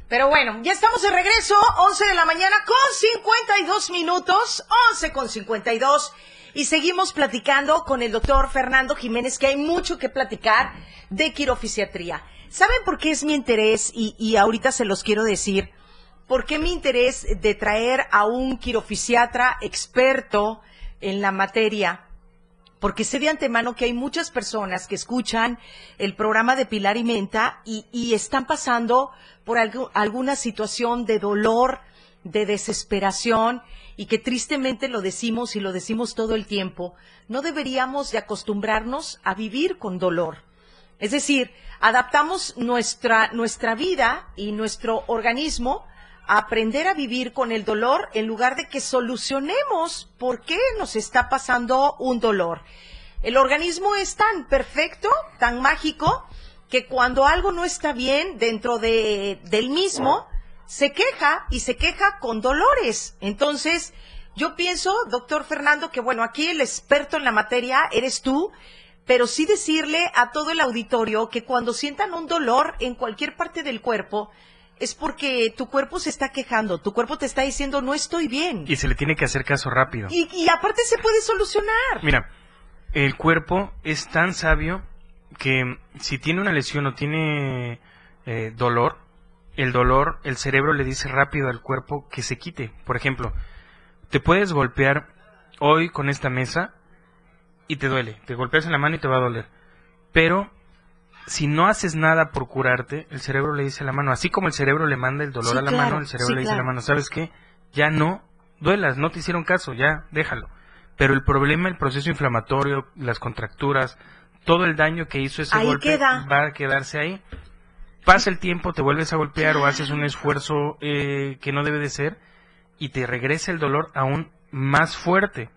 Speaker 3: Pero bueno, ya estamos de regreso, 11 de la mañana con 52 minutos, 11 con 52. Y seguimos platicando con el doctor Fernando Jiménez, que hay mucho que platicar de quirofisiatría. ¿Saben por qué es mi interés? Y, y ahorita se los quiero decir. ¿Por qué mi interés de traer a un quirofisiatra experto en la materia? Porque sé de antemano que hay muchas personas que escuchan el programa de Pilar y Menta y, están pasando por algu- alguna situación de dolor, de desesperación y que tristemente lo decimos y lo decimos todo el tiempo, no deberíamos de acostumbrarnos a vivir con dolor. Es decir, adaptamos nuestra, nuestra vida y nuestro organismo aprender a vivir con el dolor en lugar de que solucionemos por qué nos está pasando un dolor. El organismo es tan perfecto, tan mágico, que cuando algo no está bien dentro de, del mismo, se queja y se queja con dolores. Entonces, yo pienso, doctor Fernando, que bueno, aquí el experto en la materia eres tú, pero sí decirle a todo el auditorio que cuando sientan un dolor en cualquier parte del cuerpo, es porque tu cuerpo se está quejando, tu cuerpo te está diciendo no estoy bien.
Speaker 9: Y se le tiene que hacer caso rápido.
Speaker 3: Y, y aparte se puede solucionar.
Speaker 9: Mira, el cuerpo es tan sabio que si tiene una lesión o tiene eh, dolor, el dolor, el cerebro le dice rápido al cuerpo que se quite. Por ejemplo, te puedes golpear hoy con esta mesa y te duele. Te golpeas en la mano y te va a doler. Pero si no haces nada por curarte, el cerebro le dice a la mano, así como el cerebro le manda el dolor
Speaker 3: Sí,
Speaker 9: a la
Speaker 3: claro,
Speaker 9: mano, el cerebro
Speaker 3: sí,
Speaker 9: le dice a la mano, ¿sabes qué? Ya no duelas, no te hicieron caso, ya déjalo. Pero el problema, el proceso inflamatorio, las contracturas, todo el daño que hizo ese
Speaker 3: Ahí
Speaker 9: golpe
Speaker 3: queda.
Speaker 9: va a quedarse ahí. Pasa el tiempo, te vuelves a golpear o haces un esfuerzo eh, que no debe de ser y te regresa el dolor aún más fuerte.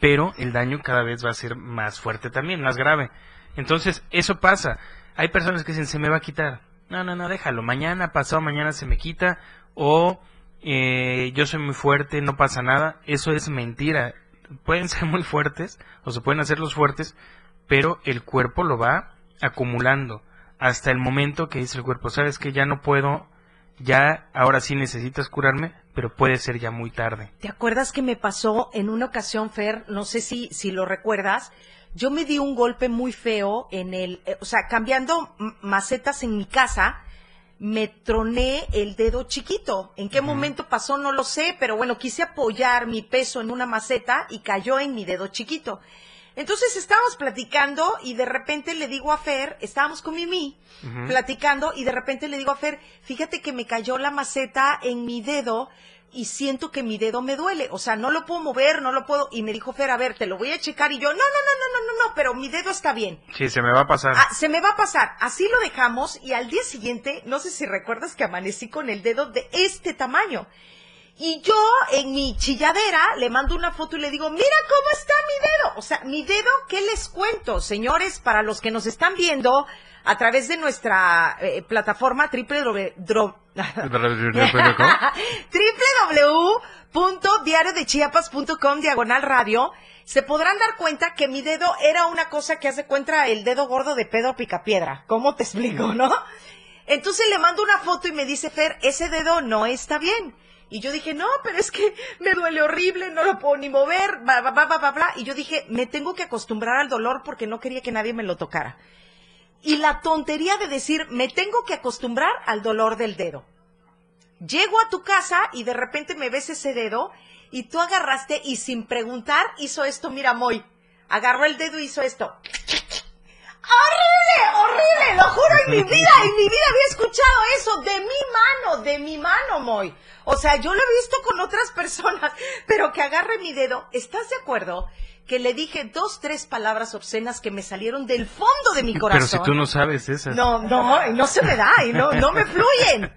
Speaker 9: Pero el daño cada vez va a ser más fuerte también, más grave. Entonces, eso pasa. Hay personas que dicen, se me va a quitar. No, no, no, déjalo. Mañana, pasado mañana se me quita. O eh, yo soy muy fuerte, no pasa nada. Eso es mentira. Pueden ser muy fuertes o se pueden hacer los fuertes, pero el cuerpo lo va acumulando hasta el momento que dice el cuerpo, sabes que ya no puedo, ya ahora sí necesitas curarme, pero puede ser ya muy tarde.
Speaker 3: ¿Te acuerdas que me pasó en una ocasión, Fer? No sé si, si lo recuerdas. Yo me di un golpe muy feo en el, eh, o sea, cambiando macetas en mi casa, me troné el dedo chiquito. ¿En qué momento pasó? No lo sé, pero bueno, quise apoyar mi peso en una maceta y cayó en mi dedo chiquito. Entonces estábamos platicando y de repente le digo a Fer, estábamos con Mimi, platicando y de repente le digo a Fer, fíjate que me cayó la maceta en mi dedo y siento que mi dedo me duele, o sea, no lo puedo mover, no lo puedo, y me dijo Fer, a ver, te lo voy a checar y yo, no, no, no, no, no, no, no, pero mi dedo está bien.
Speaker 9: Sí, se me va a pasar.
Speaker 3: Ah, se me va a pasar. Así lo dejamos y al día siguiente, no sé si recuerdas que amanecí con el dedo de este tamaño. Y yo en mi chilladera le mando una foto y le digo, mira cómo está mi dedo. O sea, mi dedo, ¿qué les cuento? Señores, para los que nos están viendo a través de nuestra eh, plataforma www www.diariodechiapas.com diagonal radio, se podrán dar cuenta que mi dedo era una cosa que hace cuenta el dedo gordo de Pedro Picapiedra. ¿Cómo te explico, no? Entonces le mando una foto y me dice Fer, ese dedo no está bien. Y yo dije, no, pero es que me duele horrible, no lo puedo ni mover, bla, bla, bla, bla, bla. Y yo dije, me tengo que acostumbrar al dolor porque no quería que nadie me lo tocara. Y la tontería de decir, me tengo que acostumbrar al dolor del dedo. Llego a tu casa y de repente me ves ese dedo y tú agarraste y sin preguntar hizo esto, mira, Moy. Agarró el dedo y hizo esto. ¡Horrible! ¡Horrible! Lo juro en mi vida, en mi vida había escuchado eso de mi mano, de mi mano, Moy. O sea, yo lo he visto con otras personas, pero que agarre mi dedo. ¿Estás de acuerdo? Que le dije dos, tres palabras obscenas que me salieron del fondo de mi
Speaker 9: Pero
Speaker 3: corazón.
Speaker 9: si tú no sabes esas.
Speaker 3: No, no, no se me da, y no, no me fluyen.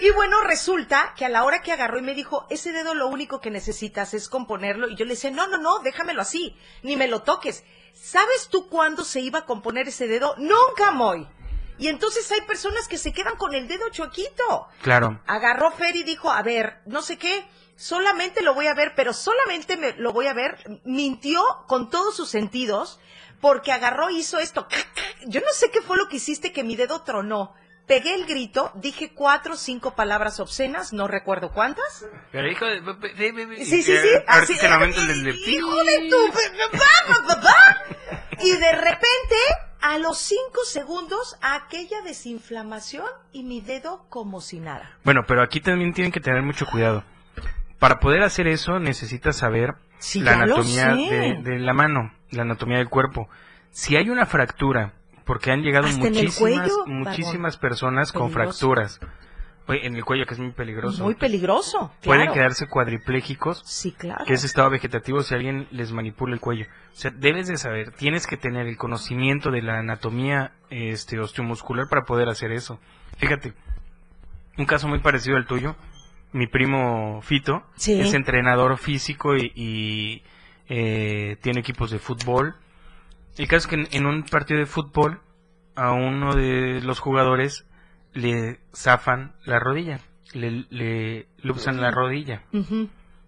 Speaker 3: Y bueno, resulta que a la hora que agarró y me dijo, ese dedo lo único que necesitas es componerlo. Y yo le decía, no, no, no, déjamelo así, ni me lo toques. ¿Sabes tú cuándo se iba a componer ese dedo? Nunca, Moy. Y entonces hay personas que se quedan con el dedo choquito.
Speaker 9: Claro.
Speaker 3: Agarró Fer y dijo, a ver, no sé qué, solamente lo voy a ver, pero solamente me, lo voy a ver. Mintió con todos sus sentidos porque agarró y hizo esto. Yo no sé qué fue lo que hiciste que mi dedo tronó. Pegué el grito, dije cuatro o cinco palabras obscenas, no recuerdo cuántas.
Speaker 9: Pero hijo de...
Speaker 3: Sí, sí, sí. Así-. Hijo de tu... Y de repente, a los cinco segundos, aquella desinflamación y mi dedo como si nada.
Speaker 9: Bueno, pero aquí también tienen que tener mucho cuidado. Para poder hacer eso necesitas saber
Speaker 3: Sí,
Speaker 9: la anatomía de, de la mano, la anatomía del cuerpo. Si hay una fractura, porque han llegado muchísimas,
Speaker 3: cuello,
Speaker 9: muchísimas personas con fracturas. En el cuello que es muy peligroso.
Speaker 3: Muy peligroso.
Speaker 9: Pueden quedarse cuadriplégicos.
Speaker 3: Sí, claro.
Speaker 9: Que es estado vegetativo si alguien les manipula el cuello. O sea, debes de saber, tienes que tener el conocimiento de la anatomía este, osteomuscular para poder hacer eso. Fíjate, un caso muy parecido al tuyo. Mi primo Fito
Speaker 3: Sí.
Speaker 9: es entrenador físico y, y, eh, tiene equipos de fútbol. El caso es que en, en un partido de fútbol a uno de los jugadores le zafan la rodilla, le, le la rodilla.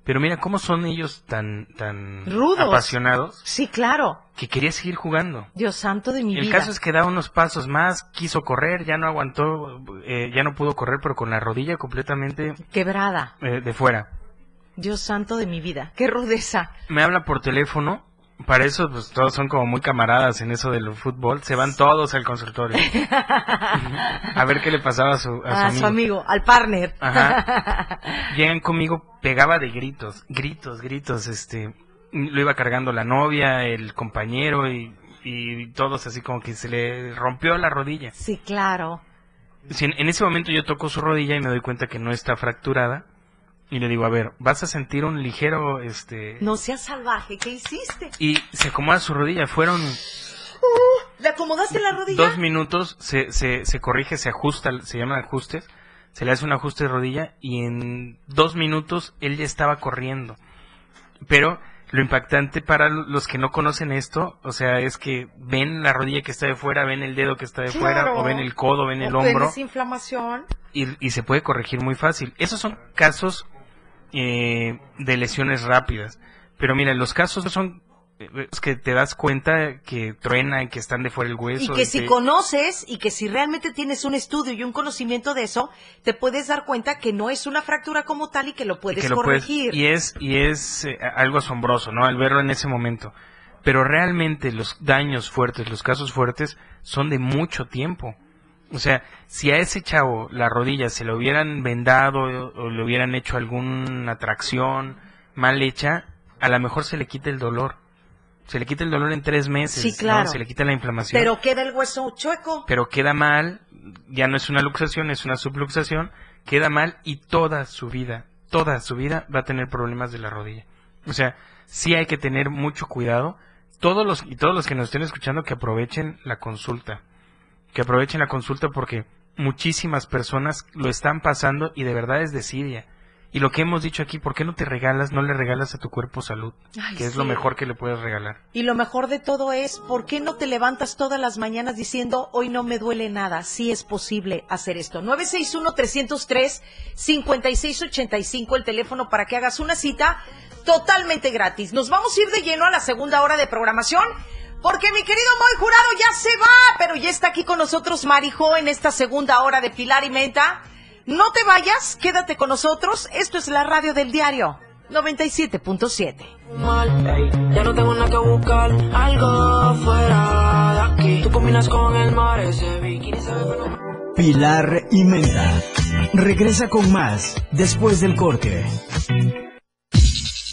Speaker 9: Pero mira cómo son ellos tan tan
Speaker 3: Rudos.
Speaker 9: apasionados
Speaker 3: Sí, claro.
Speaker 9: que quería seguir jugando.
Speaker 3: Dios santo de mi
Speaker 9: El
Speaker 3: vida.
Speaker 9: caso es que da unos pasos más, quiso correr, ya no aguantó, eh, ya no pudo correr, pero con la rodilla completamente
Speaker 3: Quebrada.
Speaker 9: eh, de fuera.
Speaker 3: Dios santo de mi vida. Qué rudeza.
Speaker 9: Me habla por teléfono. Para eso, pues todos son como muy camaradas en eso del fútbol. Se van todos al consultorio. a ver qué le pasaba a su, a
Speaker 3: A
Speaker 9: su
Speaker 3: su amigo, al partner.
Speaker 9: Ajá. Llegan conmigo, pegaba de gritos, gritos, gritos, este, lo iba cargando la novia, el compañero y, y todos así como que se le rompió la rodilla.
Speaker 3: Sí, claro.
Speaker 9: En, en ese momento yo toco su rodilla y me doy cuenta que no está fracturada y le digo, a ver, vas a sentir un ligero, este,
Speaker 3: No seas salvaje, ¿qué hiciste?
Speaker 9: y se acomoda su rodilla, fueron
Speaker 3: La- acomodaste la rodilla?
Speaker 9: Dos minutos, se, se, se corrige, se ajusta, se llaman ajustes, se le hace un ajuste de rodilla y en dos minutos él ya estaba corriendo. Pero lo impactante para los que no conocen esto, o sea, es que ven la rodilla que está de fuera, ven el dedo que está de fuera, o ven el codo, ven el
Speaker 3: O
Speaker 9: hombro,
Speaker 3: tienes inflamación.
Speaker 9: y, y se puede corregir muy fácil. Esos son casos eh, de lesiones rápidas. Pero mira, los casos son eh, que te das cuenta que truena y que están de fuera el hueso.
Speaker 3: Y que si conoces y que si realmente tienes un estudio y un conocimiento de eso, te puedes dar cuenta que no es una fractura como tal y que lo puedes
Speaker 9: que lo puedes-
Speaker 3: corregir.
Speaker 9: y es y es eh, algo asombroso no al verlo en ese momento pero realmente los daños fuertes los casos fuertes son de mucho tiempo o sea si a ese chavo la rodilla se lo hubieran vendado o, le hubieran hecho alguna tracción mal hecha a lo mejor se le quita el dolor se le quita el dolor en tres meses
Speaker 3: Sí,
Speaker 9: ¿no?
Speaker 3: claro.
Speaker 9: se le quita la inflamación
Speaker 3: Pero queda el hueso chueco.
Speaker 9: pero queda mal, ya no es una luxación, es una subluxación, queda mal y toda su vida, toda su vida va a tener problemas de la rodilla. O sea, sí hay que tener mucho cuidado. Todos los y todos los que nos estén escuchando que aprovechen la consulta. Que aprovechen la consulta porque muchísimas personas lo están pasando y de verdad es desidia. Y lo que hemos dicho aquí, ¿por qué no te regalas, no le regalas a tu cuerpo salud?
Speaker 3: Ay,
Speaker 9: que es lo mejor que le puedes regalar.
Speaker 3: Y lo mejor de todo es, ¿por qué no te levantas todas las mañanas diciendo, hoy no me duele nada? Sí es posible hacer esto. 961-303-5685, el teléfono para que hagas una cita totalmente gratis. Nos vamos a ir de lleno a la segunda hora de programación. Porque mi querido Moy Jurado ya se va, pero ya está aquí con nosotros Marijo en esta segunda hora de Pilar y Menta. No te vayas, quédate con nosotros. Esto es la radio del diario 97.7.
Speaker 10: mal. ey. Ya no tengo nada que buscar, algo fuera de aquí. Tú combinas con el mar, ese bikini se ve fenomenal.
Speaker 1: Pilar y Menta. Regresa con más después del corte.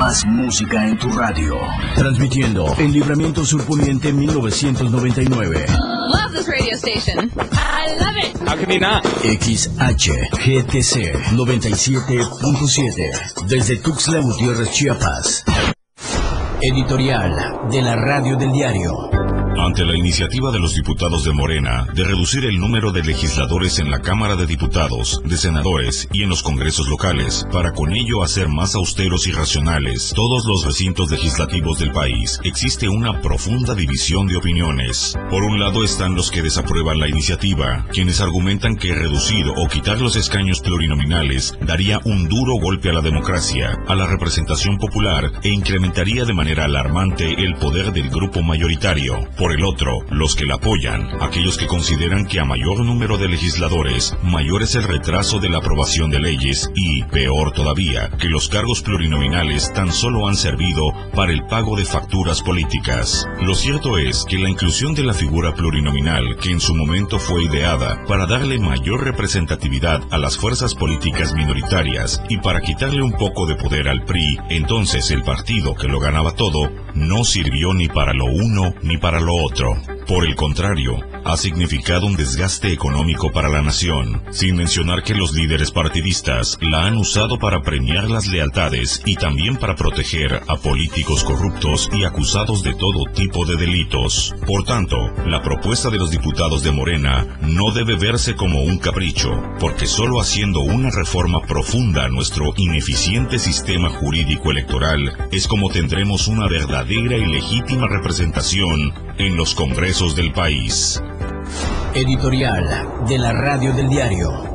Speaker 1: Más música en tu radio. Transmitiendo en Libramiento Surponiente 1999.
Speaker 12: Love this radio station. I love it.
Speaker 1: XHGTC 97.7 desde Tuxtla Gutiérrez, Chiapas. Editorial de la Radio del Diario.
Speaker 13: Ante la iniciativa de los diputados de Morena de reducir el número de legisladores en la Cámara de Diputados, de senadores y en los congresos locales, para con ello hacer más austeros y racionales todos los recintos legislativos del país, existe una profunda división de opiniones. Por un lado están los que desaprueban la iniciativa, quienes argumentan que reducir o quitar los escaños plurinominales daría un duro golpe a la democracia, a la representación popular e incrementaría de manera alarmante el poder del grupo mayoritario. Por el otro, los que la apoyan, aquellos que consideran que a mayor número de legisladores, mayor es el retraso de la aprobación de leyes y, peor todavía, que los cargos plurinominales tan solo han servido para el pago de facturas políticas. Lo cierto es que la inclusión de la figura plurinominal, que en su momento fue ideada para darle mayor representatividad a las fuerzas políticas minoritarias y para quitarle un poco de poder al PRI, entonces el partido que lo ganaba todo, no sirvió ni para lo uno ni para lo otro. Por el contrario, ha significado un desgaste económico para la nación, sin mencionar que los líderes partidistas la han usado para premiar las lealtades y también para proteger a políticos corruptos y acusados de todo tipo de delitos. Por tanto, la propuesta de los diputados de Morena no debe verse como un capricho, porque solo haciendo una reforma profunda a nuestro ineficiente sistema jurídico electoral es como tendremos una verdadera y legítima representación en los congresos del país.
Speaker 1: Editorial de la Radio del Diario.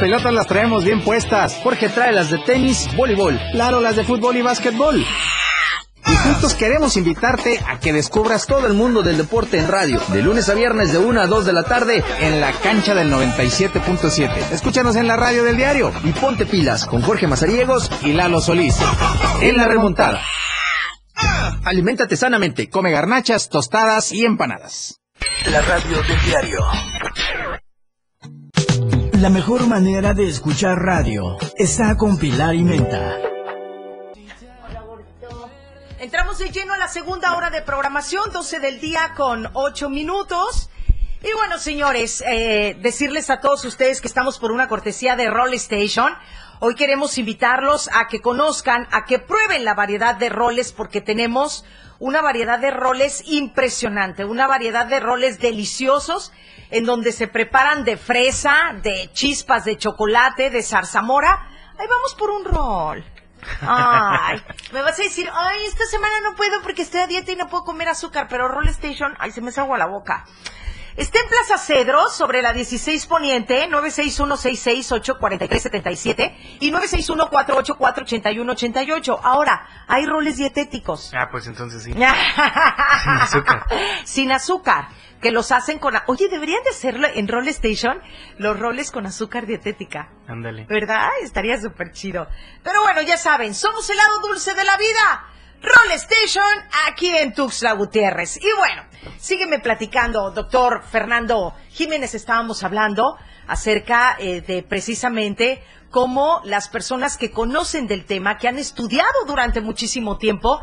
Speaker 14: pelotas las traemos bien puestas. Jorge trae las de tenis, voleibol, Laro las de fútbol y básquetbol. Juntos queremos invitarte a que descubras todo el mundo del deporte en radio, de lunes a viernes de 1 a 2 de la tarde en la cancha del 97.7. Escúchanos en la radio del diario y ponte pilas con Jorge Mazariegos y Lalo Solís. En la remontada. Aliméntate sanamente, come garnachas, tostadas y empanadas.
Speaker 2: La radio del diario.
Speaker 1: La mejor manera de escuchar radio está con Pilar y Menta.
Speaker 3: Entramos de lleno a la segunda hora de programación, 12 del día con 8 minutos. Y bueno, señores, eh, decirles a todos ustedes que estamos por una cortesía de Roll Station. Hoy queremos invitarlos a que conozcan, a que prueben la variedad de roles, porque tenemos una variedad de roles impresionante, una variedad de roles deliciosos, en donde se preparan de fresa, de chispas de chocolate, de zarzamora. Ahí vamos por un rol. Ay, me vas a decir, ay, esta semana no puedo porque estoy a dieta y no puedo comer azúcar, pero Roll Station, ay, se me salgo a la boca. Está en Plaza Cedros, sobre la 16 Poniente, 961-668-4377 y 961-484-8188. Ahora, hay roles dietéticos.
Speaker 9: Ah, pues entonces sí. Sin azúcar.
Speaker 3: Sin azúcar. Que los hacen con... Oye, deberían de hacerlo en Roll Station, los roles con azúcar dietética.
Speaker 9: Ándale.
Speaker 3: ¿Verdad? Estaría súper chido. Pero bueno, ya saben, somos el lado dulce de la vida. Roll Station aquí en Tuxtla Gutiérrez. Y bueno, sígueme platicando, doctor Fernando Jiménez. Estábamos hablando acerca eh, de precisamente cómo las personas que conocen del tema, que han estudiado durante muchísimo tiempo,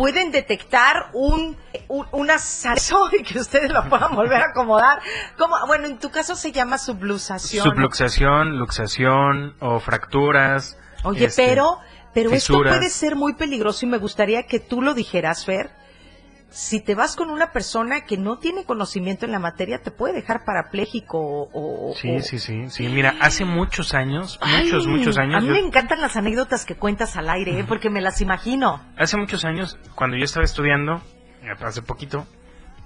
Speaker 3: pueden detectar un, un una y que ustedes lo puedan volver a acomodar. Como, bueno, en tu caso se llama subluxación.
Speaker 9: Subluxación, luxación o fracturas.
Speaker 3: Oye,
Speaker 9: este,
Speaker 3: pero, pero esto puede ser muy peligroso y me gustaría que tú lo dijeras, Fer. Si te vas con una persona que no tiene conocimiento en la materia, te puede dejar parapléjico o... o-
Speaker 9: Sí,
Speaker 3: o-
Speaker 9: sí, sí, sí. Mira, hace muchos años,
Speaker 3: Ay,
Speaker 9: muchos, muchos
Speaker 3: A
Speaker 9: años.
Speaker 3: mí
Speaker 9: yo-
Speaker 3: me encantan las anécdotas que cuentas al aire, ¿eh? porque me las imagino.
Speaker 9: hace muchos años, cuando yo estaba estudiando, eh, hace poquito,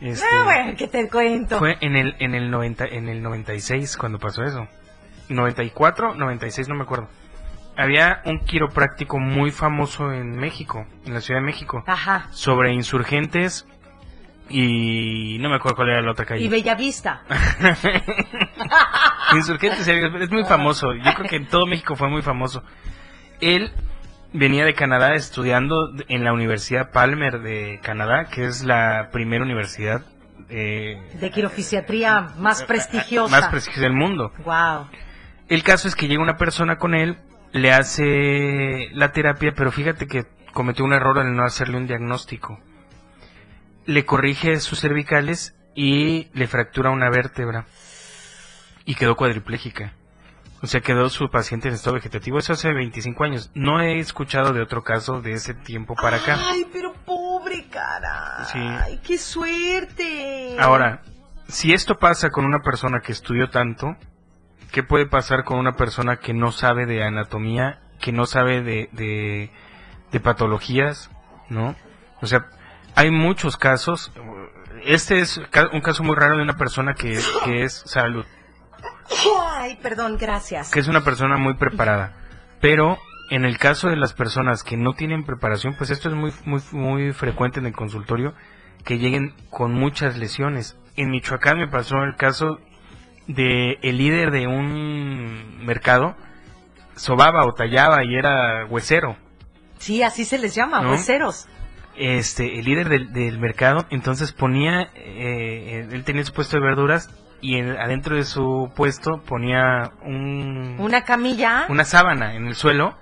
Speaker 9: este,
Speaker 3: Ah, bueno, que te cuento.
Speaker 9: fue en el, en el 90, en el 96 cuando pasó eso. 94, 96, no me acuerdo. Había un quiropráctico muy famoso en México, en la Ciudad de México,
Speaker 3: Ajá.
Speaker 9: sobre insurgentes y no me acuerdo cuál era la otra calle.
Speaker 3: Y Bellavista.
Speaker 9: Insurgentes, es muy famoso. Yo creo que en todo México fue muy famoso. Él venía de Canadá estudiando en la Universidad Palmer de Canadá, que es la primera universidad eh,
Speaker 3: De quirofisiatría más prestigiosa.
Speaker 9: más prestigiosa del mundo.
Speaker 3: Wow.
Speaker 9: El caso es que llega una persona con él, le hace la terapia, pero fíjate que cometió un error al no hacerle un diagnóstico. Le corrige sus cervicales y le fractura una vértebra. Y quedó cuadripléjica. O sea, quedó su paciente en estado vegetativo. Eso hace 25 años. No he escuchado de otro caso de ese tiempo para acá.
Speaker 3: Ay, pero pobre cara.
Speaker 9: Sí.
Speaker 3: Ay, qué suerte.
Speaker 9: Ahora, si esto pasa con una persona que estudió tanto, ¿qué puede pasar con una persona que no sabe de anatomía, que no sabe de, de, de patologías, ¿no? O sea, hay muchos casos. Este es un caso muy raro de una persona que, que es salud,
Speaker 3: Ay, perdón, gracias.
Speaker 9: que es una persona muy preparada. Pero en el caso de las personas que no tienen preparación, pues esto es muy, muy, muy frecuente en el consultorio, que lleguen con muchas lesiones. En Michoacán me pasó el caso de el líder de un mercado, sobaba o tallaba y era huesero.
Speaker 3: Sí, así se les llama,
Speaker 9: ¿No?
Speaker 3: hueseros.
Speaker 9: Este, el líder del, del mercado, entonces ponía, eh, él tenía su puesto de verduras y en- adentro de su puesto ponía un,
Speaker 3: Una camilla.
Speaker 9: una sábana en el suelo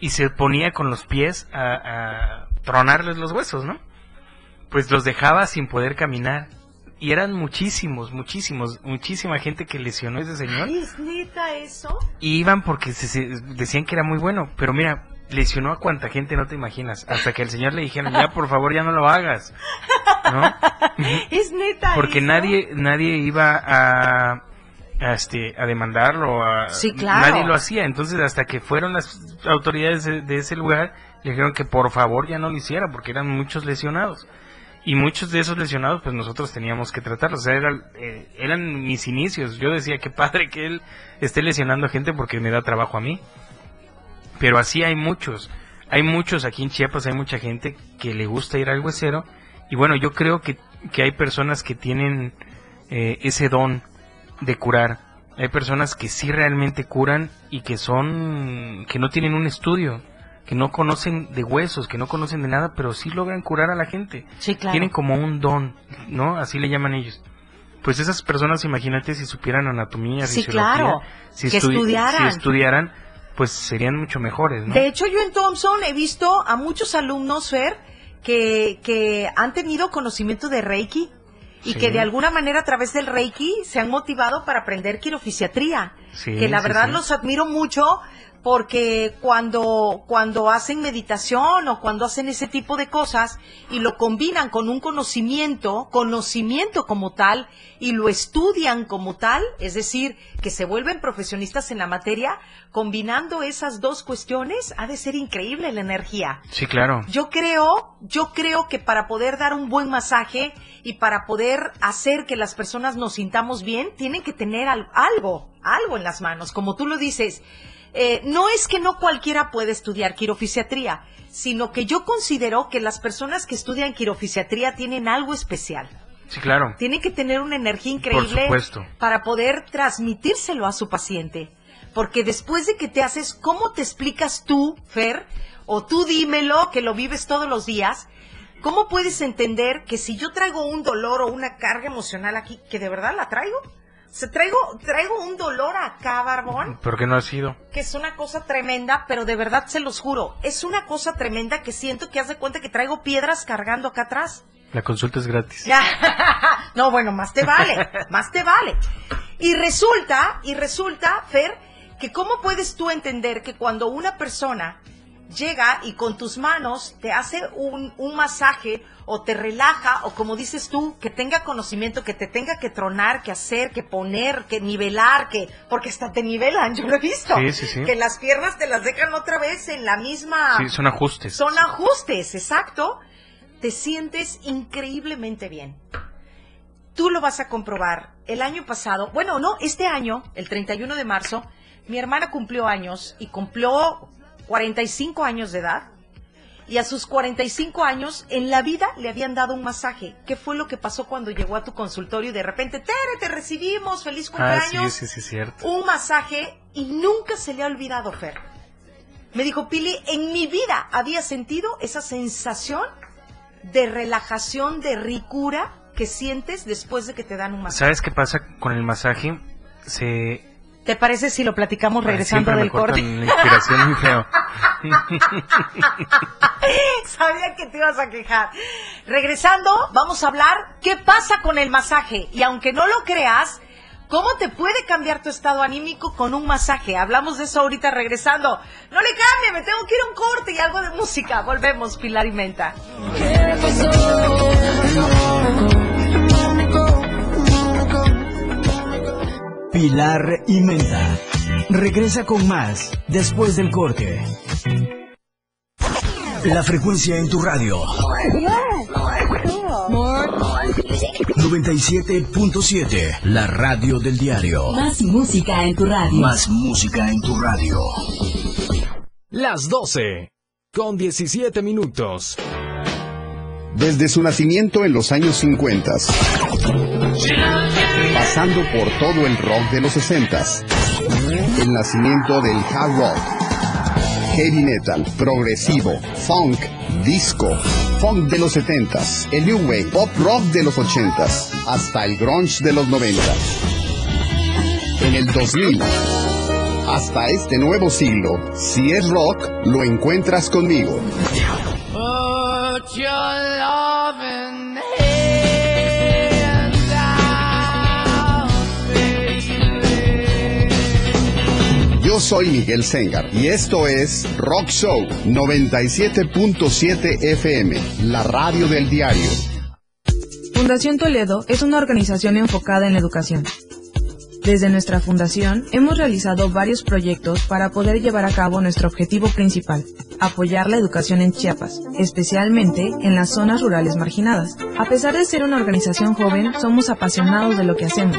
Speaker 9: y se ponía con los pies a, a tronarles los huesos, ¿no? Pues los dejaba sin poder caminar. Y eran muchísimos, muchísimos, muchísima gente que lesionó a ese señor.
Speaker 3: ¿es neta eso?
Speaker 9: Y iban porque se- se- decían que era muy bueno. Pero mira, lesionó a cuánta gente no te imaginas. Hasta que el señor le dijeron, ya por favor ya no lo hagas. ¿No?
Speaker 3: Es neta.
Speaker 9: Porque
Speaker 3: eso?
Speaker 9: nadie, nadie iba a, a, este, a demandarlo. A,
Speaker 3: Sí, claro.
Speaker 9: Nadie lo hacía. Entonces, hasta que fueron las autoridades de, de ese lugar, le dijeron que por favor ya no lo hiciera porque eran muchos lesionados. Y muchos de esos lesionados, pues nosotros teníamos que tratarlos. O sea, eran, eh, eran mis inicios. Yo decía, qué padre que él esté lesionando gente porque me da trabajo a mí. Pero así hay muchos. Hay muchos aquí en Chiapas, hay mucha gente que le gusta ir al huesero. Y bueno, yo creo que, que hay personas que tienen eh, ese don de curar. Hay personas que sí realmente curan y que son, que no tienen un estudio, que no conocen de huesos, que no conocen de nada, pero sí logran curar a la gente.
Speaker 3: Sí, claro.
Speaker 9: Tienen como un don, ¿no? Así le llaman ellos. Pues esas personas, imagínate si supieran anatomía,
Speaker 3: Sí, claro.
Speaker 9: si,
Speaker 3: Que
Speaker 9: estudi-
Speaker 3: estudiaran.
Speaker 9: si estudiaran, pues serían mucho mejores, ¿no?
Speaker 3: De hecho, yo en Thompson he visto a muchos alumnos, Fer, que, que han tenido conocimiento de Reiki y
Speaker 9: Sí.
Speaker 3: que de alguna manera a través del Reiki se han motivado para aprender quirofisiatría.
Speaker 9: Sí,
Speaker 3: que la verdad
Speaker 9: sí.
Speaker 3: los admiro mucho porque cuando, cuando hacen meditación o cuando hacen ese tipo de cosas y lo combinan con un conocimiento, conocimiento como tal, y lo estudian como tal, es decir, que se vuelven profesionistas en la materia, combinando esas dos cuestiones, ha de ser increíble la energía.
Speaker 9: Sí, claro.
Speaker 3: Yo creo, yo creo que para poder dar un buen masaje y para poder hacer que las personas nos sintamos bien, tienen que tener al- algo, algo en las manos. Como tú lo dices, eh, no es que no cualquiera puede estudiar quirofisiatría, sino que yo considero que las personas que estudian quirofisiatría tienen algo especial.
Speaker 9: Sí, claro.
Speaker 3: Tienen que tener una energía increíble para poder transmitírselo a su paciente. Porque después de que te haces, ¿cómo te explicas tú, Fer? O tú dímelo, que lo vives todos los días. ¿Cómo puedes entender que si yo traigo un dolor o una carga emocional aquí, que de verdad la traigo? O sea, traigo, traigo un dolor acá, Barbón,
Speaker 9: ¿Por qué no ha sido?
Speaker 3: que es una cosa tremenda, pero de verdad se los juro, es una cosa tremenda que siento que haz de cuenta que traigo piedras cargando acá atrás.
Speaker 9: La consulta es gratis.
Speaker 3: Ya. No, bueno, más te vale, más te vale. Y resulta, y resulta, Fer, que cómo puedes tú entender que cuando una persona llega y con tus manos te hace un, un masaje o te relaja o como dices tú, que tenga conocimiento, que te tenga que tronar, que hacer, que poner, que nivelar, que porque hasta te nivelan, yo lo he visto.
Speaker 9: Sí, sí, sí.
Speaker 3: Que las piernas te las dejan otra vez en la misma
Speaker 9: Sí, son ajustes.
Speaker 3: son ajustes, exacto. Te sientes increíblemente bien. Tú lo vas a comprobar. El año pasado, bueno, no, este año, el 31 de marzo, mi hermana cumplió años y cumplió 45 años de edad. Y a sus 45 años, en la vida le habían dado un masaje. ¿Qué fue lo que pasó cuando llegó a tu consultorio y de repente, Tere, te recibimos, feliz
Speaker 9: Ah,
Speaker 3: cumpleaños?
Speaker 9: sí, sí, sí, cierto.
Speaker 3: un masaje y nunca se le ha olvidado, Fer. Me dijo, Pili, en mi vida había sentido esa sensación de relajación, de ricura que sientes después de que te dan un masaje.
Speaker 9: ¿Sabes qué pasa con el masaje? Se
Speaker 3: ¿Te parece si lo platicamos regresando
Speaker 9: me
Speaker 3: del corte?
Speaker 9: la inspiración muy feo.
Speaker 3: Sabía que te ibas a quejar. Regresando, vamos a hablar qué pasa con el masaje. Y aunque no lo creas, ¿cómo te puede cambiar tu estado anímico con un masaje? Hablamos de eso ahorita regresando. No le cambie, me tengo que ir a un corte y algo de música. Volvemos, Pilar y Menta.
Speaker 1: Pilar y Menta. Regresa con más después del corte. La frecuencia en tu radio. 97.7. La radio del diario.
Speaker 8: Más música en tu radio.
Speaker 1: Más música en tu radio.
Speaker 6: Las 12. Con 17 minutos.
Speaker 7: Desde su nacimiento en los años 50, pasando por todo el rock de los 60, el nacimiento del hard rock, heavy metal, progresivo, funk, disco, funk de los 70, el new wave, pop rock de los 80, hasta el grunge de los 90. En el 2000, hasta este nuevo siglo, si es rock, lo encuentras conmigo.
Speaker 10: Put
Speaker 7: Yo soy Miguel Sengar y esto es Rock Show 97.7 FM, la radio del diario.
Speaker 11: Fundación Toledo es una organización enfocada en la educación. Desde nuestra fundación hemos realizado varios proyectos para poder llevar a cabo nuestro objetivo principal, apoyar la educación en Chiapas, especialmente en las zonas rurales marginadas. A pesar de ser una organización joven, somos apasionados de lo que hacemos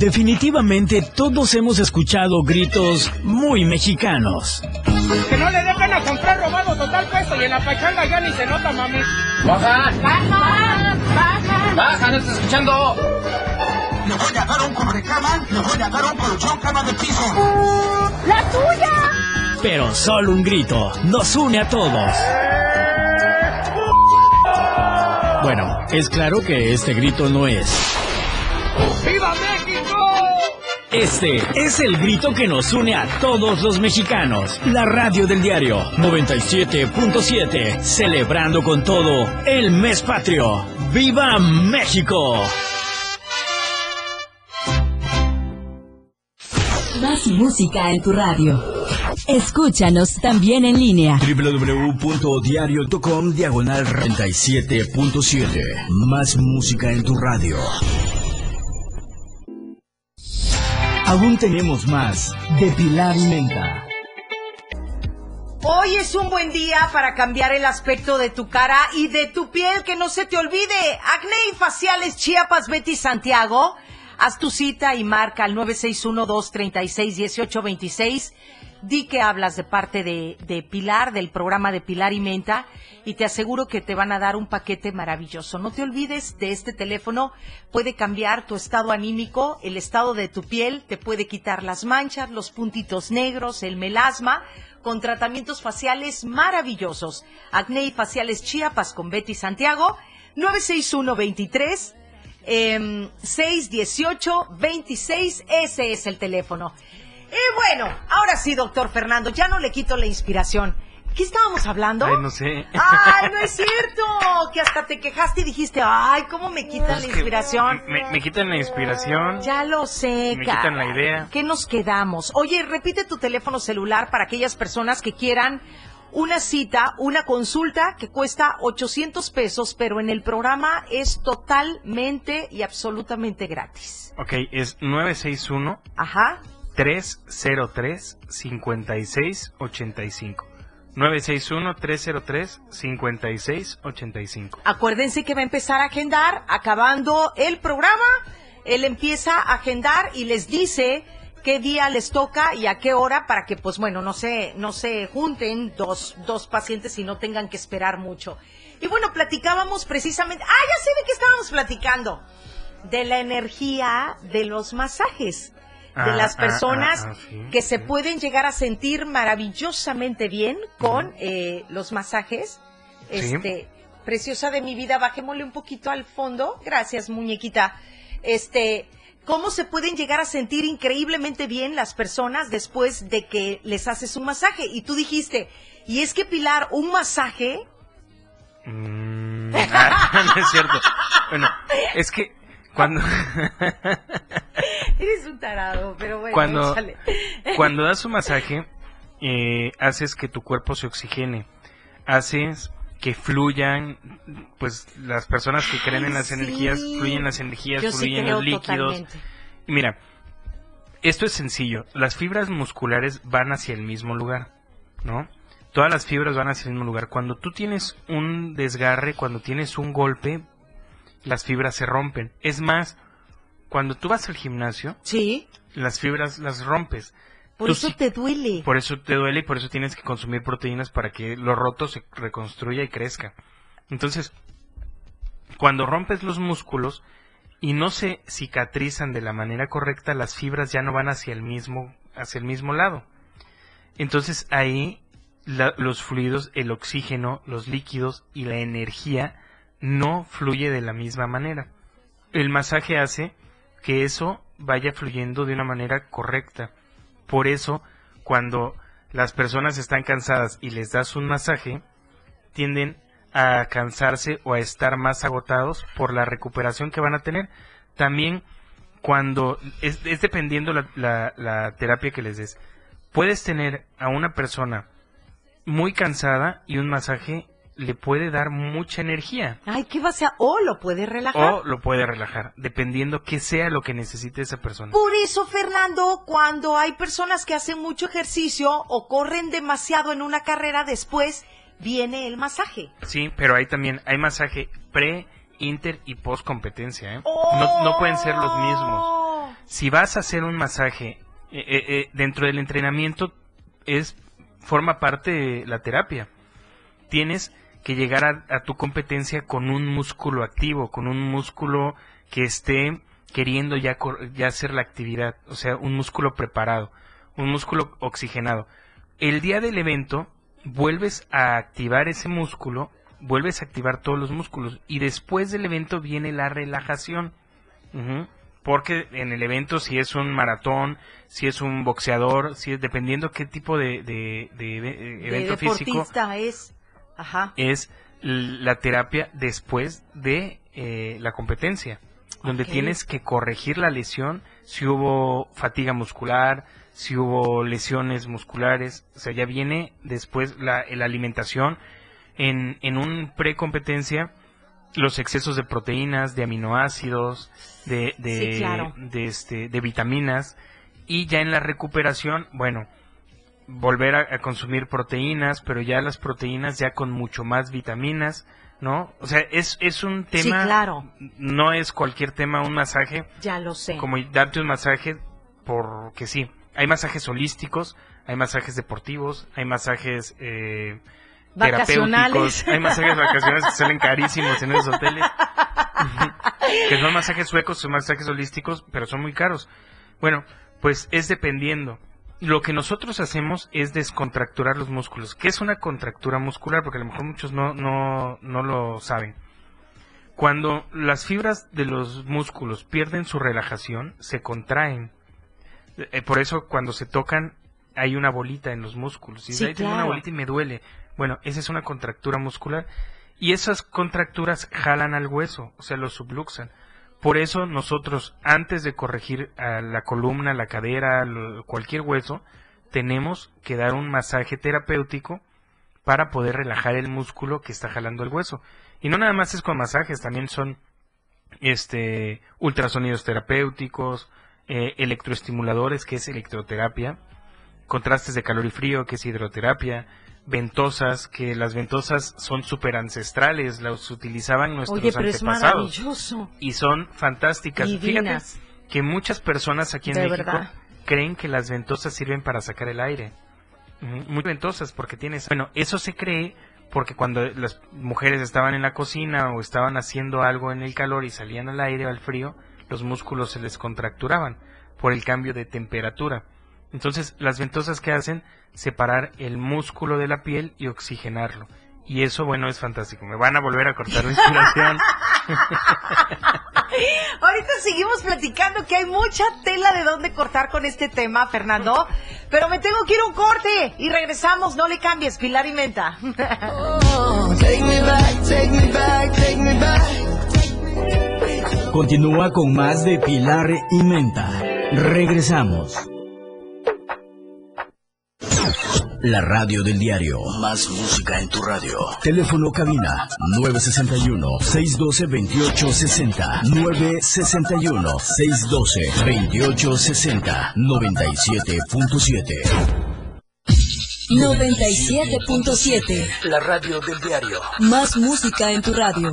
Speaker 1: Definitivamente todos hemos escuchado gritos muy mexicanos.
Speaker 15: Que no le dejen a comprar robado total peso y en la pachanga ya ni se nota, mami.
Speaker 16: ¡Baja!
Speaker 15: ¡Baja! ¡Baja!
Speaker 16: ¡Baja! ¡No estás escuchando!
Speaker 17: Le voy a dar un cubrecama, le voy a dar un colchón cama de piso.
Speaker 15: ¡La tuya!
Speaker 1: Pero solo un grito nos une a todos. Bueno, es claro que este grito no es. Este es el grito que nos une a todos los mexicanos. La radio del diario 97.7, celebrando con todo el mes patrio. ¡Viva México!
Speaker 8: Más música en tu radio. Escúchanos también en línea.
Speaker 1: www.diario.com diagonal 37.7. Más música en tu radio. Aún tenemos más de Pilar y Menta.
Speaker 3: Hoy es un buen día para cambiar el aspecto de tu cara y de tu piel, que no se te olvide. Acné y faciales Chiapas Betty Santiago. Haz tu cita y marca al 961-236-1826. Di que hablas de parte de, de Pilar, del programa de Pilar y Menta, y te aseguro que te van a dar un paquete maravilloso. No te olvides de este teléfono, puede cambiar tu estado anímico, el estado de tu piel, te puede quitar las manchas, los puntitos negros, el melasma, con tratamientos faciales maravillosos. Acné y faciales Chiapas con Betty Santiago, 961 23 eh, 618-26, ese es el teléfono. Y bueno, ahora sí, doctor Fernando, ya no le quito la inspiración. ¿Qué estábamos hablando?
Speaker 9: Ay, no sé.
Speaker 3: Ay, no es cierto, que hasta te quejaste y dijiste, ay, ¿cómo me quitan la inspiración?
Speaker 9: Me, me quitan la inspiración.
Speaker 3: Ya lo sé,
Speaker 9: Me
Speaker 3: cara.
Speaker 9: quitan la idea.
Speaker 3: ¿Qué nos quedamos? Oye, repite tu teléfono celular para aquellas personas que quieran una cita, una consulta que cuesta 800 pesos, pero en el programa es totalmente y absolutamente gratis.
Speaker 9: Ok, es 961
Speaker 3: Ajá.
Speaker 9: 303 5685. 961 303 5685.
Speaker 3: Acuérdense que va a empezar a agendar, acabando el programa, él empieza a agendar y les dice qué día les toca y a qué hora para que, pues bueno, no se, no se junten dos, dos pacientes y no tengan que esperar mucho. Y bueno, platicábamos precisamente, ah, ya sé de qué estábamos platicando, de la energía de los masajes. De
Speaker 9: Ah,
Speaker 3: las
Speaker 9: ah,
Speaker 3: personas
Speaker 9: ah, ah, sí,
Speaker 3: que se pueden llegar a sentir maravillosamente bien con eh, los masajes.
Speaker 9: Sí.
Speaker 3: Este, preciosa de mi vida, bajémosle un poquito al fondo. Gracias, muñequita. Este, ¿cómo se pueden llegar a sentir increíblemente bien las personas después de que les haces un masaje? Y tú dijiste, y es que Pilar, un masaje,
Speaker 9: Mm, no es cierto. Bueno, es que cuando
Speaker 3: eres un tarado, pero bueno,
Speaker 9: cuando cuando das un masaje eh, haces que tu cuerpo se oxigene, haces que fluyan, pues las personas que creen en las
Speaker 3: sí.
Speaker 9: energías, fluyen las energías,
Speaker 3: Yo
Speaker 9: fluyen los líquidos.
Speaker 3: totalmente.
Speaker 9: Mira, esto es sencillo. Las fibras musculares van hacia el mismo lugar, ¿no? Todas las fibras van hacia el mismo lugar. Cuando tú tienes un desgarre, cuando tienes un golpe, las fibras se rompen. Es más, cuando tú vas al gimnasio,
Speaker 3: sí.
Speaker 9: las fibras las rompes.
Speaker 3: Por
Speaker 9: Tú
Speaker 3: eso
Speaker 9: sí-
Speaker 3: te duele.
Speaker 9: por eso te duele y por eso tienes que consumir proteínas para que lo roto se reconstruya y crezca. Entonces, cuando rompes los músculos y no se cicatrizan de la manera correcta, las fibras ya no van hacia el mismo, hacia el mismo lado. Entonces ahí la- los fluidos, el oxígeno, los líquidos y la energía no fluye de la misma manera. El masaje hace que eso vaya fluyendo de una manera correcta. Por eso, cuando las personas están cansadas y les das un masaje, tienden a cansarse o a estar más agotados por la recuperación que van a tener. También cuando es, dependiendo la, la- la terapia que les des. Puedes tener a una persona muy cansada y un masaje le puede dar mucha energía
Speaker 3: Ay, ¿qué va a ser? O lo puede relajar.
Speaker 9: o lo puede relajar, dependiendo qué sea lo que necesite esa persona.
Speaker 3: Por eso, Fernando, cuando hay personas que hacen mucho ejercicio o corren demasiado en una carrera, después viene el masaje.
Speaker 9: Sí, pero hay también, hay masaje pre, inter y post competencia, ¿eh? No, no pueden ser los mismos. Si vas a hacer un masaje eh, eh, eh, dentro del entrenamiento, es forma parte de la terapia. Tienes que llegar a, a tu competencia con un músculo activo, con un músculo que esté queriendo ya, ya hacer la actividad, o sea, un músculo preparado, un músculo oxigenado. El día del evento vuelves a activar ese músculo, vuelves a activar todos los músculos y después del evento viene la relajación. Porque en el evento, si es un maratón, si es un boxeador, si es dependiendo qué tipo de, de- de eve-
Speaker 3: De
Speaker 9: evento físico,
Speaker 3: es. Ajá.
Speaker 9: es la terapia después de eh, la competencia, donde tienes que corregir la lesión, si hubo fatiga muscular, si hubo lesiones musculares, o sea, ya viene después la, la alimentación. En, en un pre-competencia, los excesos de proteínas, de aminoácidos, de, de,
Speaker 3: Sí, claro.
Speaker 9: de, este, de vitaminas, y ya en la recuperación, bueno, volver a, a consumir proteínas, pero ya las proteínas ya con mucho más vitaminas, ¿no? O sea, es, es un
Speaker 3: Sí,
Speaker 9: tema,
Speaker 3: claro.
Speaker 9: no es cualquier tema, un masaje,
Speaker 3: Ya lo sé.
Speaker 9: como darte un masaje porque sí. Hay masajes holísticos, hay masajes deportivos, hay masajes eh,
Speaker 3: Vacacionales.
Speaker 9: terapéuticos, hay masajes vacacionales que salen carísimos en esos hoteles. que son masajes suecos, son masajes holísticos, pero son muy caros. Bueno, pues es dependiendo. Lo que nosotros hacemos es descontracturar los músculos. ¿Qué es una contractura muscular? Porque a lo mejor muchos no, no, no lo saben. Cuando las fibras de los músculos pierden su relajación, se contraen. Eh, por eso cuando se tocan hay una bolita en los músculos. Y
Speaker 3: Sí,
Speaker 9: "Ay, tengo una bolita y me duele. Bueno, esa es una contractura muscular. Y esas contracturas jalan al hueso, o sea, lo subluxan. Por eso nosotros, antes de corregir a la columna, la cadera, cualquier hueso, tenemos que dar un masaje terapéutico para poder relajar el músculo que está jalando el hueso. Y no nada más es con masajes, también son este ultrasonidos terapéuticos, eh, electroestimuladores, que es electroterapia, contrastes de calor y frío, que es hidroterapia, ventosas, que las ventosas son súper ancestrales, las utilizaban nuestros
Speaker 3: Oye, pero es
Speaker 9: antepasados
Speaker 3: maravilloso.
Speaker 9: y son fantásticas.
Speaker 3: Divinas.
Speaker 9: Fíjate que muchas personas aquí en
Speaker 3: De
Speaker 9: México
Speaker 3: verdad.
Speaker 9: creen que las ventosas sirven para sacar el aire. Ujú, Muy ventosas porque tienes... Bueno, eso se cree porque cuando las mujeres estaban en la cocina o estaban haciendo algo en el calor y salían al aire o al frío, los músculos se les contracturaban por el cambio de temperatura. Entonces, las ventosas que hacen separar el músculo de la piel y oxigenarlo. Y eso, bueno, es fantástico. Me van a volver a cortar la inspiración.
Speaker 3: Ahorita seguimos platicando que hay mucha tela de dónde cortar con este tema, Fernando. Pero me tengo que ir a un corte y regresamos. No le cambies, Pilar y Menta.
Speaker 1: Continúa con más de Pilar y Menta. Regresamos. La radio del diario.
Speaker 2: Más música en tu radio.
Speaker 1: Teléfono cabina 961-612-2860. 961-612-2860. 97.7.
Speaker 8: 97.7.
Speaker 2: La radio del diario.
Speaker 8: Más música en tu radio.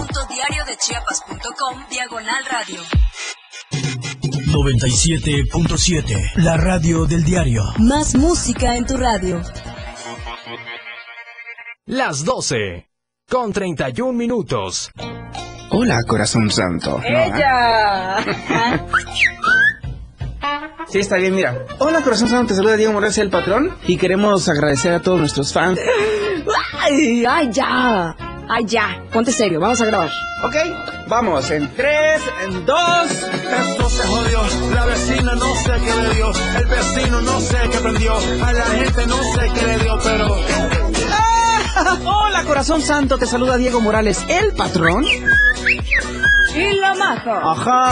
Speaker 8: www.diariodechiapas.com Diagonal Radio.
Speaker 1: 97.7. La radio del diario.
Speaker 8: Más música en tu radio.
Speaker 6: Las 12. Con 31 minutos.
Speaker 14: Hola, corazón santo.
Speaker 18: ¡Ella!
Speaker 14: Sí, está bien, mira. Hola, corazón santo, te saluda Diego Morales, el patrón. Y queremos agradecer a todos nuestros fans.
Speaker 18: ¡Ay, ay, ya! ¡Ay, ya! Ponte serio, vamos a grabar.
Speaker 14: Ok, vamos, en 3, en 2.
Speaker 19: Esto se jodió, la vecina no sé qué le dio, el vecino no sé qué prendió, a la gente no sé qué le dio, pero...
Speaker 14: Hola, corazón santo, te saluda Diego Morales, el patrón.
Speaker 18: Y la majo.
Speaker 14: Ajá.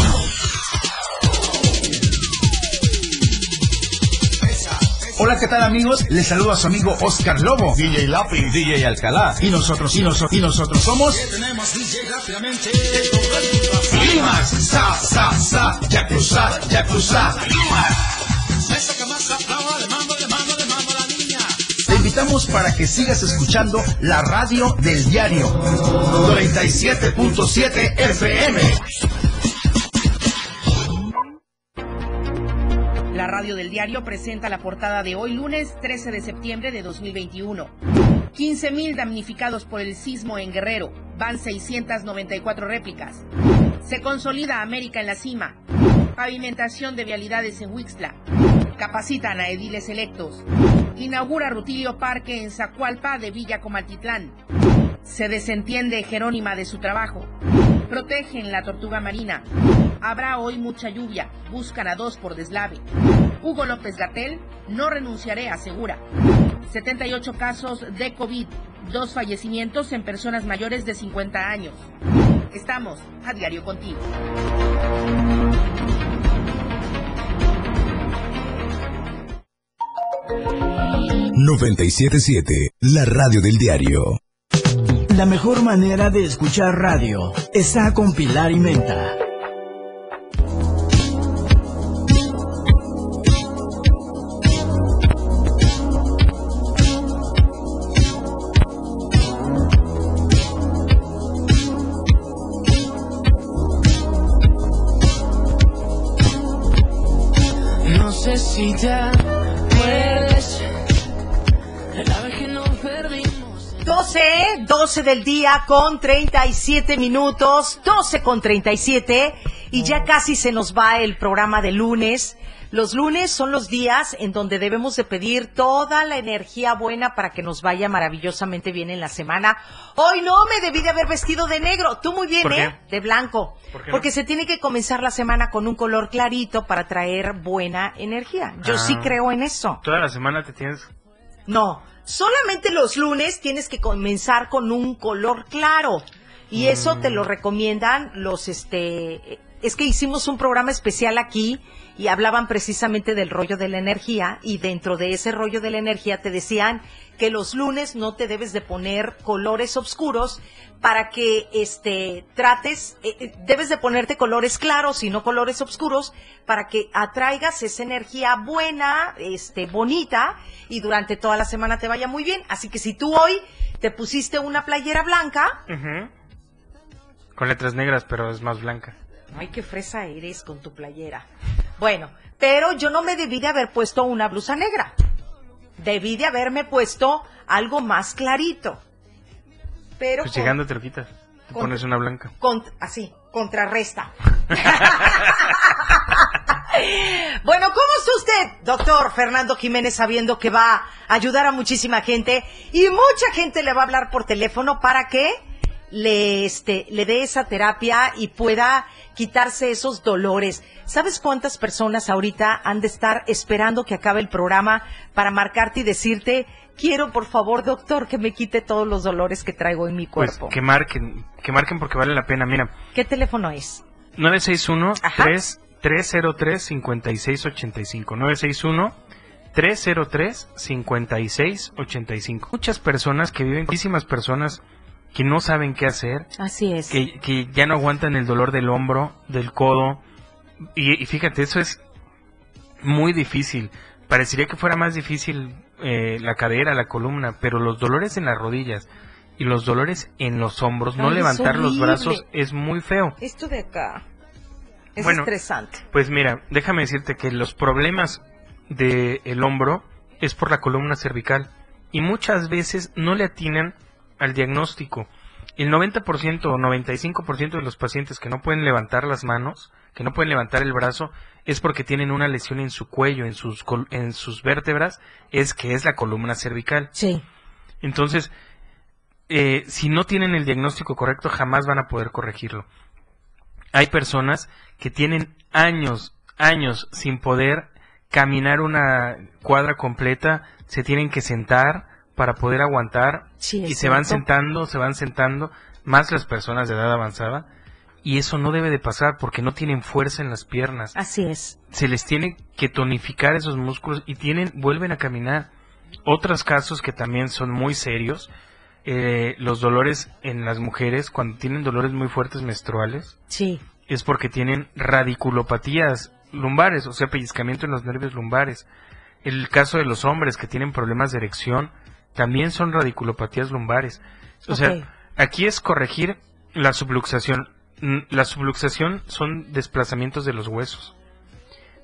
Speaker 20: Hola, ¿qué tal amigos? Les saludo a su amigo Oscar Lobo, DJ Lapi, DJ Alcalá. Y nosotros, y, nosotros, y nosotros somos... Limas, sa, sa, sa, Yakuza, Yakuza, Te invitamos para que sigas escuchando la radio del diario. 97.7 FM.
Speaker 3: La radio del diario presenta la portada de hoy, lunes 13 de septiembre de 2021. 15.000 damnificados por el sismo en Guerrero. Van 694 réplicas. Se consolida América en la cima. Pavimentación de vialidades en Huixtla. Capacitan a ediles electos. Inaugura Rutilio Parque en Zacualpa de Villa Comaltitlán. Se desentiende Jerónima de su trabajo. Protegen la tortuga marina. Habrá hoy mucha lluvia. Buscan a dos por deslave. Hugo López Gatel, no renunciaré, asegura. 78 casos de COVID, dos fallecimientos en personas mayores de 50 años. Estamos a diario contigo.
Speaker 1: 977, la radio del diario. La mejor manera de escuchar radio está con Pilar y Menta.
Speaker 10: No sé si te
Speaker 3: 12 del día con 37 minutos, 12 con 37 y ya casi se nos va el programa de lunes. Los lunes son los días en donde debemos de pedir toda la energía buena para que nos vaya maravillosamente bien en la semana. Hoy no me debí de haber vestido de negro, tú muy bien. ¿eh? De blanco.
Speaker 9: ¿Por qué no?
Speaker 3: Porque se tiene que comenzar la semana con un color clarito para traer buena energía. Yo sí
Speaker 9: Ah.
Speaker 3: creo en eso.
Speaker 9: Toda la semana te tienes...
Speaker 3: No, solamente los lunes tienes que comenzar con un color claro. Y eso te lo recomiendan los, este, es que hicimos un programa especial aquí y hablaban precisamente del rollo de la energía y dentro de ese rollo de la energía te decían que los lunes no te debes de poner colores oscuros para que este trates eh, eh, debes de ponerte colores claros y no colores oscuros para que atraigas esa energía buena, este bonita y durante toda la semana te vaya muy bien. Así que si tú hoy te pusiste una playera blanca.
Speaker 9: Con letras negras, pero es más blanca.
Speaker 3: Ay, qué fresa eres con tu playera. Bueno, pero yo no me debí de haber puesto una blusa negra. Debí de haberme puesto algo más clarito. Pero
Speaker 9: Pues
Speaker 3: con-
Speaker 9: llegando te lo quitas. Te
Speaker 3: con-
Speaker 9: pones una blanca.
Speaker 3: con- así, contrarresta. Bueno, ¿cómo está usted, doctor Fernando Jiménez, sabiendo que va a ayudar a muchísima gente y mucha gente le va a hablar por teléfono para que le, este, le dé esa terapia y pueda quitarse esos dolores? ¿Sabes cuántas personas ahorita han de estar esperando que acabe el programa para marcarte y decirte, quiero por favor, doctor, que me quite todos los dolores que traigo en mi
Speaker 9: Pues
Speaker 3: cuerpo?
Speaker 9: que marquen, que marquen porque vale la pena. Mira,
Speaker 3: ¿Qué teléfono es?
Speaker 9: 961 3 303 5685 961 303 5685 Muchas personas que viven, muchísimas personas que no saben qué hacer,
Speaker 3: Así es.
Speaker 9: que, que ya no aguantan el dolor del hombro, del codo. Y, y fíjate, eso es muy difícil. Parecería que fuera más difícil eh, la cadera, la columna, pero los dolores en las rodillas y los dolores en los hombros, no levantar los brazos es muy feo.
Speaker 3: Esto de acá es
Speaker 9: Bueno,
Speaker 3: estresante.
Speaker 9: Pues mira, déjame decirte que los problemas del hombro es por la columna cervical y muchas veces no le atinan al diagnóstico. El 90% o 95% de los pacientes que no pueden levantar las manos, que no pueden levantar el brazo, es porque tienen una lesión en su cuello, en sus, en sus vértebras, es que es la columna cervical.
Speaker 3: Sí.
Speaker 9: Entonces, eh, si no tienen el diagnóstico correcto, jamás van a poder corregirlo. Hay personas que tienen años, años sin poder caminar una cuadra completa, se tienen que sentar para poder aguantar
Speaker 3: Sí,
Speaker 9: y se van sentando, se van sentando, más las personas de edad avanzada, y eso no debe de pasar porque no tienen fuerza en las piernas
Speaker 3: Así es.
Speaker 9: se les tiene que tonificar esos músculos y tienen vuelven a caminar. Otros casos que también son muy serios, eh, los dolores en las mujeres cuando tienen dolores muy fuertes menstruales
Speaker 3: Sí.
Speaker 9: es porque tienen radiculopatías lumbares, o sea, pellizcamiento en los nervios lumbares. El caso de los hombres que tienen problemas de erección también son radiculopatías lumbares. O sea, aquí es corregir la subluxación. Mm, La subluxación son desplazamientos de los huesos.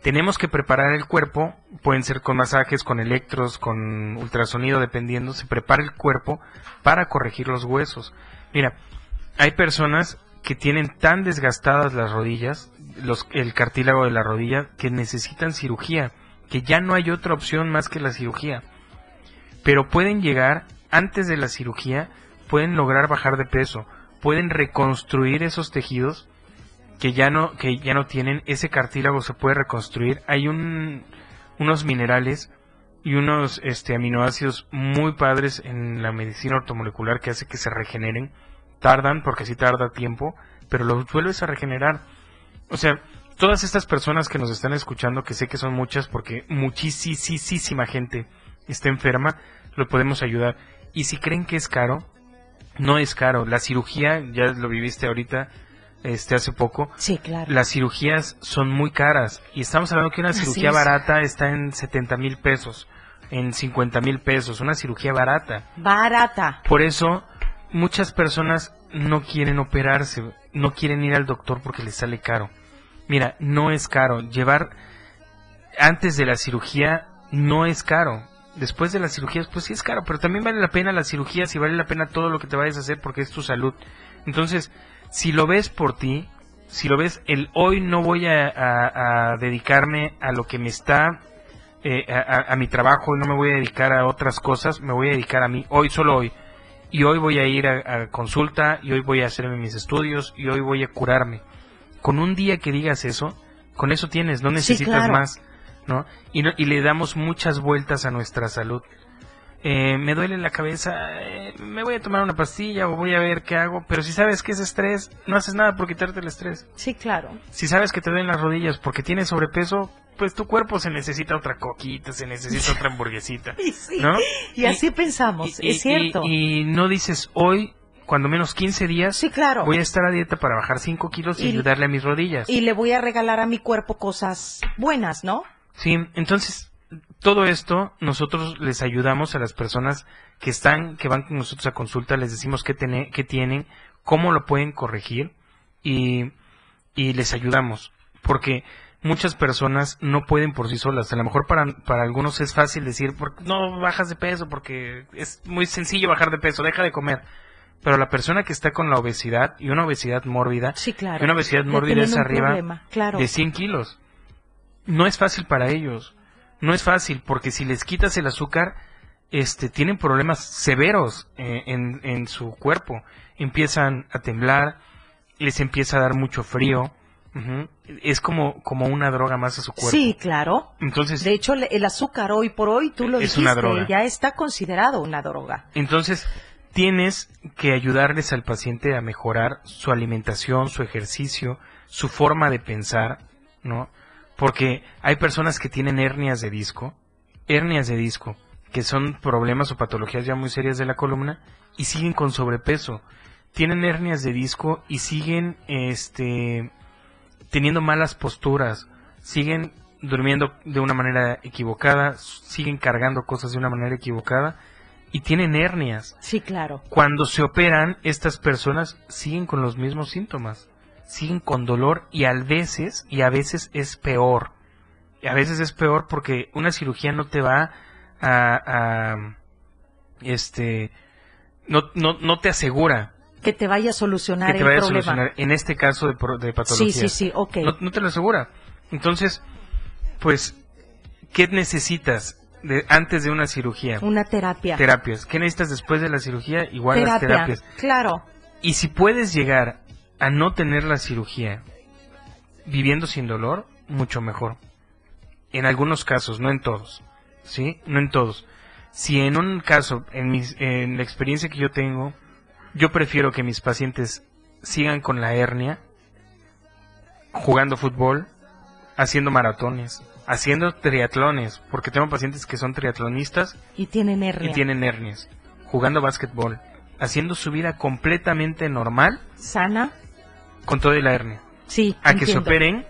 Speaker 9: Tenemos que preparar el cuerpo, pueden ser con masajes, con electros, con ultrasonido, dependiendo, se prepara el cuerpo para corregir los huesos. Mira, hay personas que tienen tan desgastadas las rodillas, los, el cartílago de la rodilla, que necesitan cirugía, que ya no hay otra opción más que la cirugía. Pero pueden llegar, antes de la cirugía, pueden lograr bajar de peso, pueden reconstruir esos tejidos que ya no, que ya no tienen, ese cartílago se puede reconstruir. Hay un, unos minerales y unos este, aminoácidos muy padres en la medicina ortomolecular que hace que se regeneren. Tardan, porque sí tarda tiempo, pero los vuelves a regenerar. O sea, todas estas personas que nos están escuchando, que sé que son muchas porque muchísima gente está enferma, lo podemos ayudar. Y si creen que es caro, no es caro. La cirugía, ya lo viviste ahorita, este hace poco.
Speaker 3: Sí, claro.
Speaker 9: Las cirugías son muy caras. Y estamos hablando que una
Speaker 3: Así
Speaker 9: cirugía
Speaker 3: es.
Speaker 9: barata está en 70 mil pesos, en 50 mil pesos. Una cirugía barata.
Speaker 3: Barata.
Speaker 9: Por eso, muchas personas no quieren operarse, no quieren ir al doctor porque les sale caro. Mira, no es caro. Llevar antes de la cirugía no es caro. Después de las cirugías, pues sí es caro, pero también vale la pena las cirugías y vale la pena todo lo que te vayas a hacer porque es tu salud. Entonces, si lo ves por ti, si lo ves, el hoy no voy a, a- a dedicarme a lo que me está, eh, a, a- mi trabajo, no me voy a dedicar a otras cosas, me voy a dedicar a mí, hoy, solo hoy. Y hoy voy a ir a, consulta, y hoy voy a hacerme mis estudios, y hoy voy a curarme. Con un día que digas eso, con eso tienes, no necesitas
Speaker 3: claro.
Speaker 9: más, ¿no? Y, no- y le damos muchas vueltas a nuestra salud. Eh, me duele la cabeza, eh, me voy a tomar una pastilla o voy a ver qué hago, pero si sabes que es estrés, no haces nada por quitarte el estrés.
Speaker 3: Sí, claro.
Speaker 9: Si sabes que te duelen las rodillas porque tienes sobrepeso, pues tu cuerpo se necesita otra coquita, se necesita otra hamburguesita,
Speaker 3: Y sí,
Speaker 9: ¿no?
Speaker 3: y así pensamos,
Speaker 9: y-
Speaker 3: es cierto.
Speaker 9: Y, y no dices hoy, cuando menos 15 días,
Speaker 3: Sí, claro.
Speaker 9: voy a estar a dieta para bajar 5 kilos Y- ayudarle a mis rodillas.
Speaker 3: Y le voy a regalar a mi cuerpo cosas buenas, ¿no?
Speaker 9: Sí, entonces todo esto nosotros les ayudamos a las personas que están, que van con nosotros a consulta, les decimos qué, qué tienen, cómo lo pueden corregir y, y les ayudamos. Porque muchas personas no pueden por sí solas. A lo mejor para, para algunos es fácil decir, "Por- no bajas de peso porque es muy sencillo bajar de peso, deja de comer. Pero la persona que está con la obesidad y una obesidad mórbida,
Speaker 3: Sí, claro.
Speaker 9: y una obesidad mórbida es arriba
Speaker 3: problema, claro.
Speaker 9: de 100 kilos. No es fácil para ellos. No es fácil porque si les quitas el azúcar, este, tienen problemas severos eh, en, en su cuerpo. Empiezan a temblar, les empieza a dar mucho frío. Es como, como una droga más a su cuerpo.
Speaker 3: Sí, claro.
Speaker 9: Entonces,
Speaker 3: De hecho, el azúcar hoy por hoy, tú lo dijiste, ya está considerado una droga.
Speaker 9: Entonces, tienes que ayudarles al paciente a mejorar su alimentación, su ejercicio, su forma de pensar, ¿no? Porque hay personas que tienen hernias de disco, hernias de disco, que son problemas o patologías ya muy serias de la columna y siguen con sobrepeso. Tienen hernias de disco y siguen este teniendo malas posturas, siguen durmiendo de una manera equivocada, siguen cargando cosas de una manera equivocada y tienen hernias.
Speaker 3: Sí, claro.
Speaker 9: Cuando se operan, estas personas siguen con los mismos síntomas, siguen con dolor y a veces, y a veces es peor. Y a veces es peor porque una cirugía no te va a, a- este, no, no, no te asegura
Speaker 3: Que te vaya a solucionar
Speaker 9: que te
Speaker 3: el
Speaker 9: a
Speaker 3: problema.
Speaker 9: solucionar en este caso de, de patología.
Speaker 3: Sí, sí, sí, ok.
Speaker 9: No, no te lo asegura. Entonces, pues, ¿qué necesitas de, antes de una cirugía?
Speaker 3: Una terapia.
Speaker 9: Terapias. ¿Qué necesitas después de la cirugía? Igual las
Speaker 3: terapia.
Speaker 9: terapias.
Speaker 3: Claro.
Speaker 9: Y si puedes llegar a no tener la cirugía viviendo sin dolor, mucho mejor. En algunos casos, no en todos. ¿Sí? No en todos. Si en un caso, en, mis, en la experiencia que yo tengo, yo prefiero que mis pacientes sigan con la hernia, jugando fútbol, haciendo maratones, haciendo triatlones, porque tengo pacientes que son triatlonistas
Speaker 3: Y tienen hernia.
Speaker 9: y tienen hernias, jugando básquetbol, haciendo su vida completamente normal
Speaker 3: Sana.
Speaker 9: Con toda la hernia.
Speaker 3: Sí.
Speaker 9: A que se operen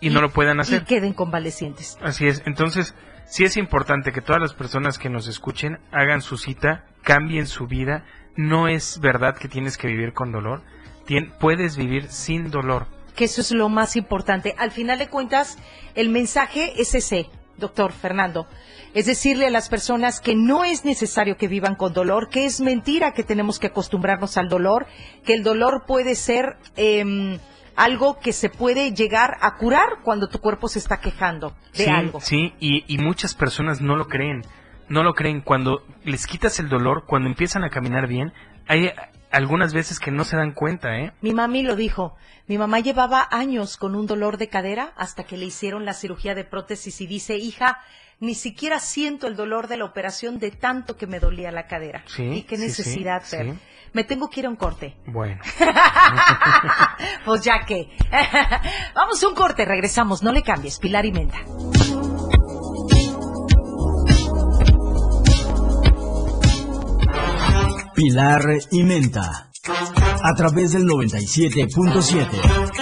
Speaker 9: y, no lo puedan
Speaker 3: Y
Speaker 9: hacer.
Speaker 3: queden convalecientes.
Speaker 9: Así es. Entonces, sí es importante que todas las personas que nos escuchen hagan su cita, cambien su vida. No es verdad que tienes que vivir con dolor. Tien- puedes vivir sin dolor.
Speaker 3: Que eso es lo más importante. Al final de cuentas, el mensaje es ese, doctor Fernando. Es decirle a las personas que no es necesario que vivan con dolor, que es mentira que tenemos que acostumbrarnos al dolor, que el dolor puede ser em, algo que se puede llegar a curar cuando tu cuerpo se está quejando de
Speaker 9: sí,
Speaker 3: algo.
Speaker 9: sí, y, y muchas personas no lo creen. No lo creen. Cuando les quitas el dolor, cuando empiezan a caminar bien, hay algunas veces que no se dan cuenta, ¿eh?
Speaker 3: Mi mami lo dijo. Mi mamá llevaba años con un dolor de cadera hasta que le hicieron la cirugía de prótesis y dice, hija, ni siquiera siento el dolor de la operación de tanto que me dolía la cadera.
Speaker 9: Sí,
Speaker 3: y qué
Speaker 9: sí, sí,
Speaker 3: necesidad, Fer.
Speaker 9: sí.
Speaker 3: Me tengo que ir a un corte.
Speaker 9: Bueno.
Speaker 3: pues ya que. Vamos a un corte, regresamos. No le cambies, Pilar y Menta.
Speaker 1: Pilar y Menta. A través del 97.7.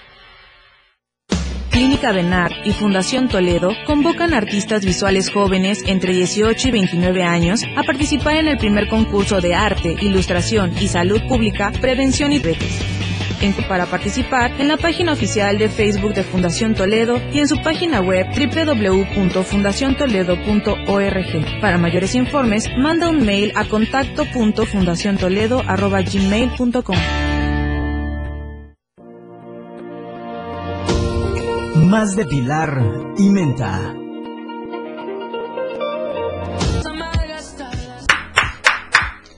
Speaker 21: Clínica Benar y Fundación Toledo convocan artistas visuales jóvenes entre 18 y 29 años a participar en el primer concurso de arte, ilustración y salud pública, prevención y. En- para participar en la página oficial de Facebook de Fundación Toledo y en su página web www.fundaciontoledo.org. Para mayores informes, manda un mail a contacto.fundaciontoledo.gmail.com.
Speaker 1: Más de Pilar y Menta.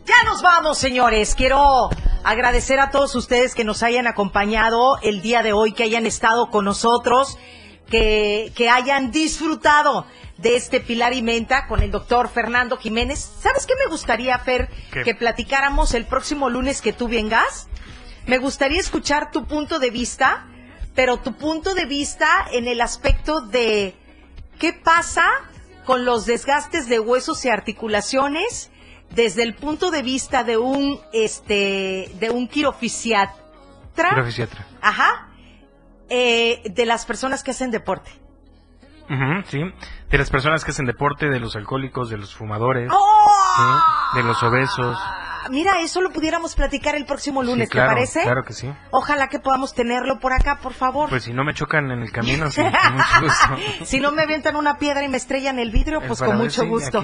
Speaker 3: Ya nos vamos, señores. Quiero agradecer a todos ustedes que nos hayan acompañado el día de hoy, que hayan estado con nosotros, que, que hayan disfrutado de este Pilar y Menta con el doctor Fernando Jiménez. ¿Sabes qué me gustaría, Fer?
Speaker 9: ¿Qué?
Speaker 3: Que platicáramos el próximo lunes que tú vengas. Me gustaría escuchar tu punto de vista, pero tu punto de vista en el aspecto de qué pasa con los desgastes de huesos y articulaciones desde el punto de vista de un este de un quirofisiatra,
Speaker 9: Quirofisiatra.
Speaker 3: ajá, eh, de las personas que hacen deporte.
Speaker 9: Ujú, sí. De las personas que hacen deporte, de los alcohólicos, de los fumadores,
Speaker 3: ¡Oh!
Speaker 9: sí, de los obesos.
Speaker 3: Mira, eso lo pudiéramos platicar el próximo lunes,
Speaker 9: Sí, claro,
Speaker 3: ¿te parece?
Speaker 9: Claro que sí.
Speaker 3: Ojalá que podamos tenerlo por acá, por favor.
Speaker 9: Pues si no me chocan en el camino, sí, con mucho gusto.
Speaker 3: si no me avientan una piedra y me estrellan el vidrio,
Speaker 9: El
Speaker 3: pues con mucho
Speaker 9: sí,
Speaker 3: gusto.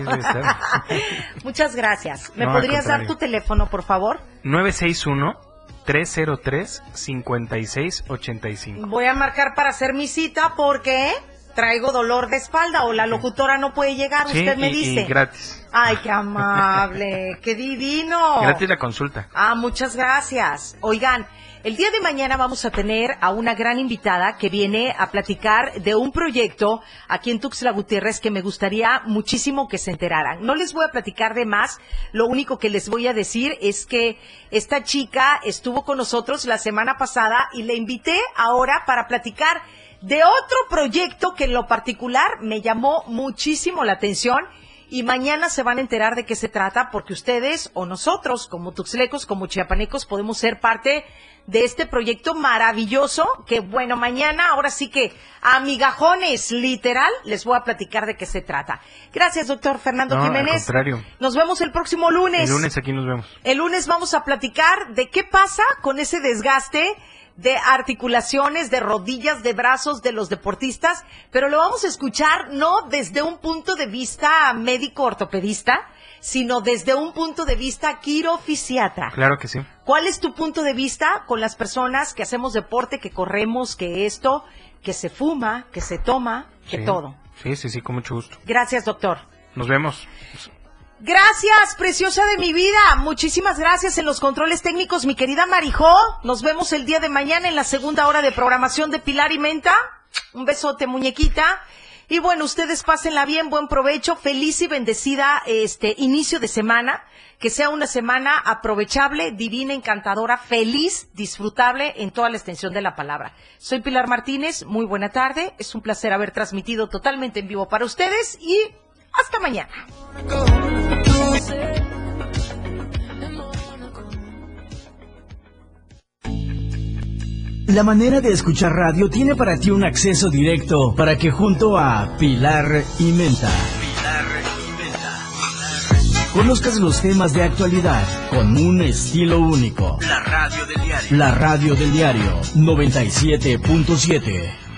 Speaker 3: Muchas gracias. ¿Me
Speaker 9: No,
Speaker 3: podrías dar tu teléfono, por favor?
Speaker 9: 961-303-5685.
Speaker 3: Voy a marcar para hacer mi cita porque traigo dolor de espalda o la locutora no puede llegar,
Speaker 9: Sí,
Speaker 3: usted me
Speaker 9: y-
Speaker 3: dice.
Speaker 9: y gratis.
Speaker 3: Ay, qué amable, qué divino.
Speaker 9: Gratis la consulta.
Speaker 3: Ah, muchas gracias. Oigan, el día de mañana vamos a tener a una gran invitada que viene a platicar de un proyecto aquí en Tuxtla Gutiérrez que me gustaría muchísimo que se enteraran. No les voy a platicar de más, lo único que les voy a decir es que esta chica estuvo con nosotros la semana pasada y le invité ahora para platicar de otro proyecto que en lo particular me llamó muchísimo la atención y mañana se van a enterar de qué se trata porque ustedes o nosotros como tuxlecos, como chiapanecos podemos ser parte de este proyecto maravilloso que bueno, mañana ahora sí que a migajones literal les voy a platicar de qué se trata. Gracias, doctor Fernando
Speaker 9: No, al
Speaker 3: Jiménez.
Speaker 9: contrario.
Speaker 3: Nos vemos el próximo lunes.
Speaker 9: El lunes aquí nos vemos.
Speaker 3: El lunes vamos a platicar de qué pasa con ese desgaste de articulaciones, de rodillas, de brazos de los deportistas, pero lo vamos a escuchar no desde un punto de vista médico ortopedista, sino desde un punto de vista quirofisiatra.
Speaker 9: Claro que sí.
Speaker 3: ¿Cuál es tu punto de vista con las personas que hacemos deporte, que corremos, que esto, que se fuma, que se toma, que
Speaker 9: Sí.
Speaker 3: todo?
Speaker 9: Sí, sí, sí, con mucho gusto.
Speaker 3: Gracias, doctor.
Speaker 9: Nos vemos.
Speaker 3: Gracias, preciosa de mi vida. Muchísimas gracias en los controles técnicos, mi querida Marijó. Nos vemos el día de mañana en la segunda hora de programación de Pilar y Menta. Un besote, muñequita. Y bueno, ustedes pásenla bien, buen provecho, feliz y bendecida este inicio de semana. Que sea una semana aprovechable, divina, encantadora, feliz, disfrutable en toda la extensión de la palabra. Soy Pilar Martínez, muy buena tarde. Es un placer haber transmitido totalmente en vivo para ustedes y hasta mañana.
Speaker 1: La manera de escuchar radio tiene para ti un acceso directo para que junto a Pilar y Menta conozcas los temas de actualidad con un estilo único.
Speaker 2: La radio del diario.
Speaker 1: La radio del diario 97.7.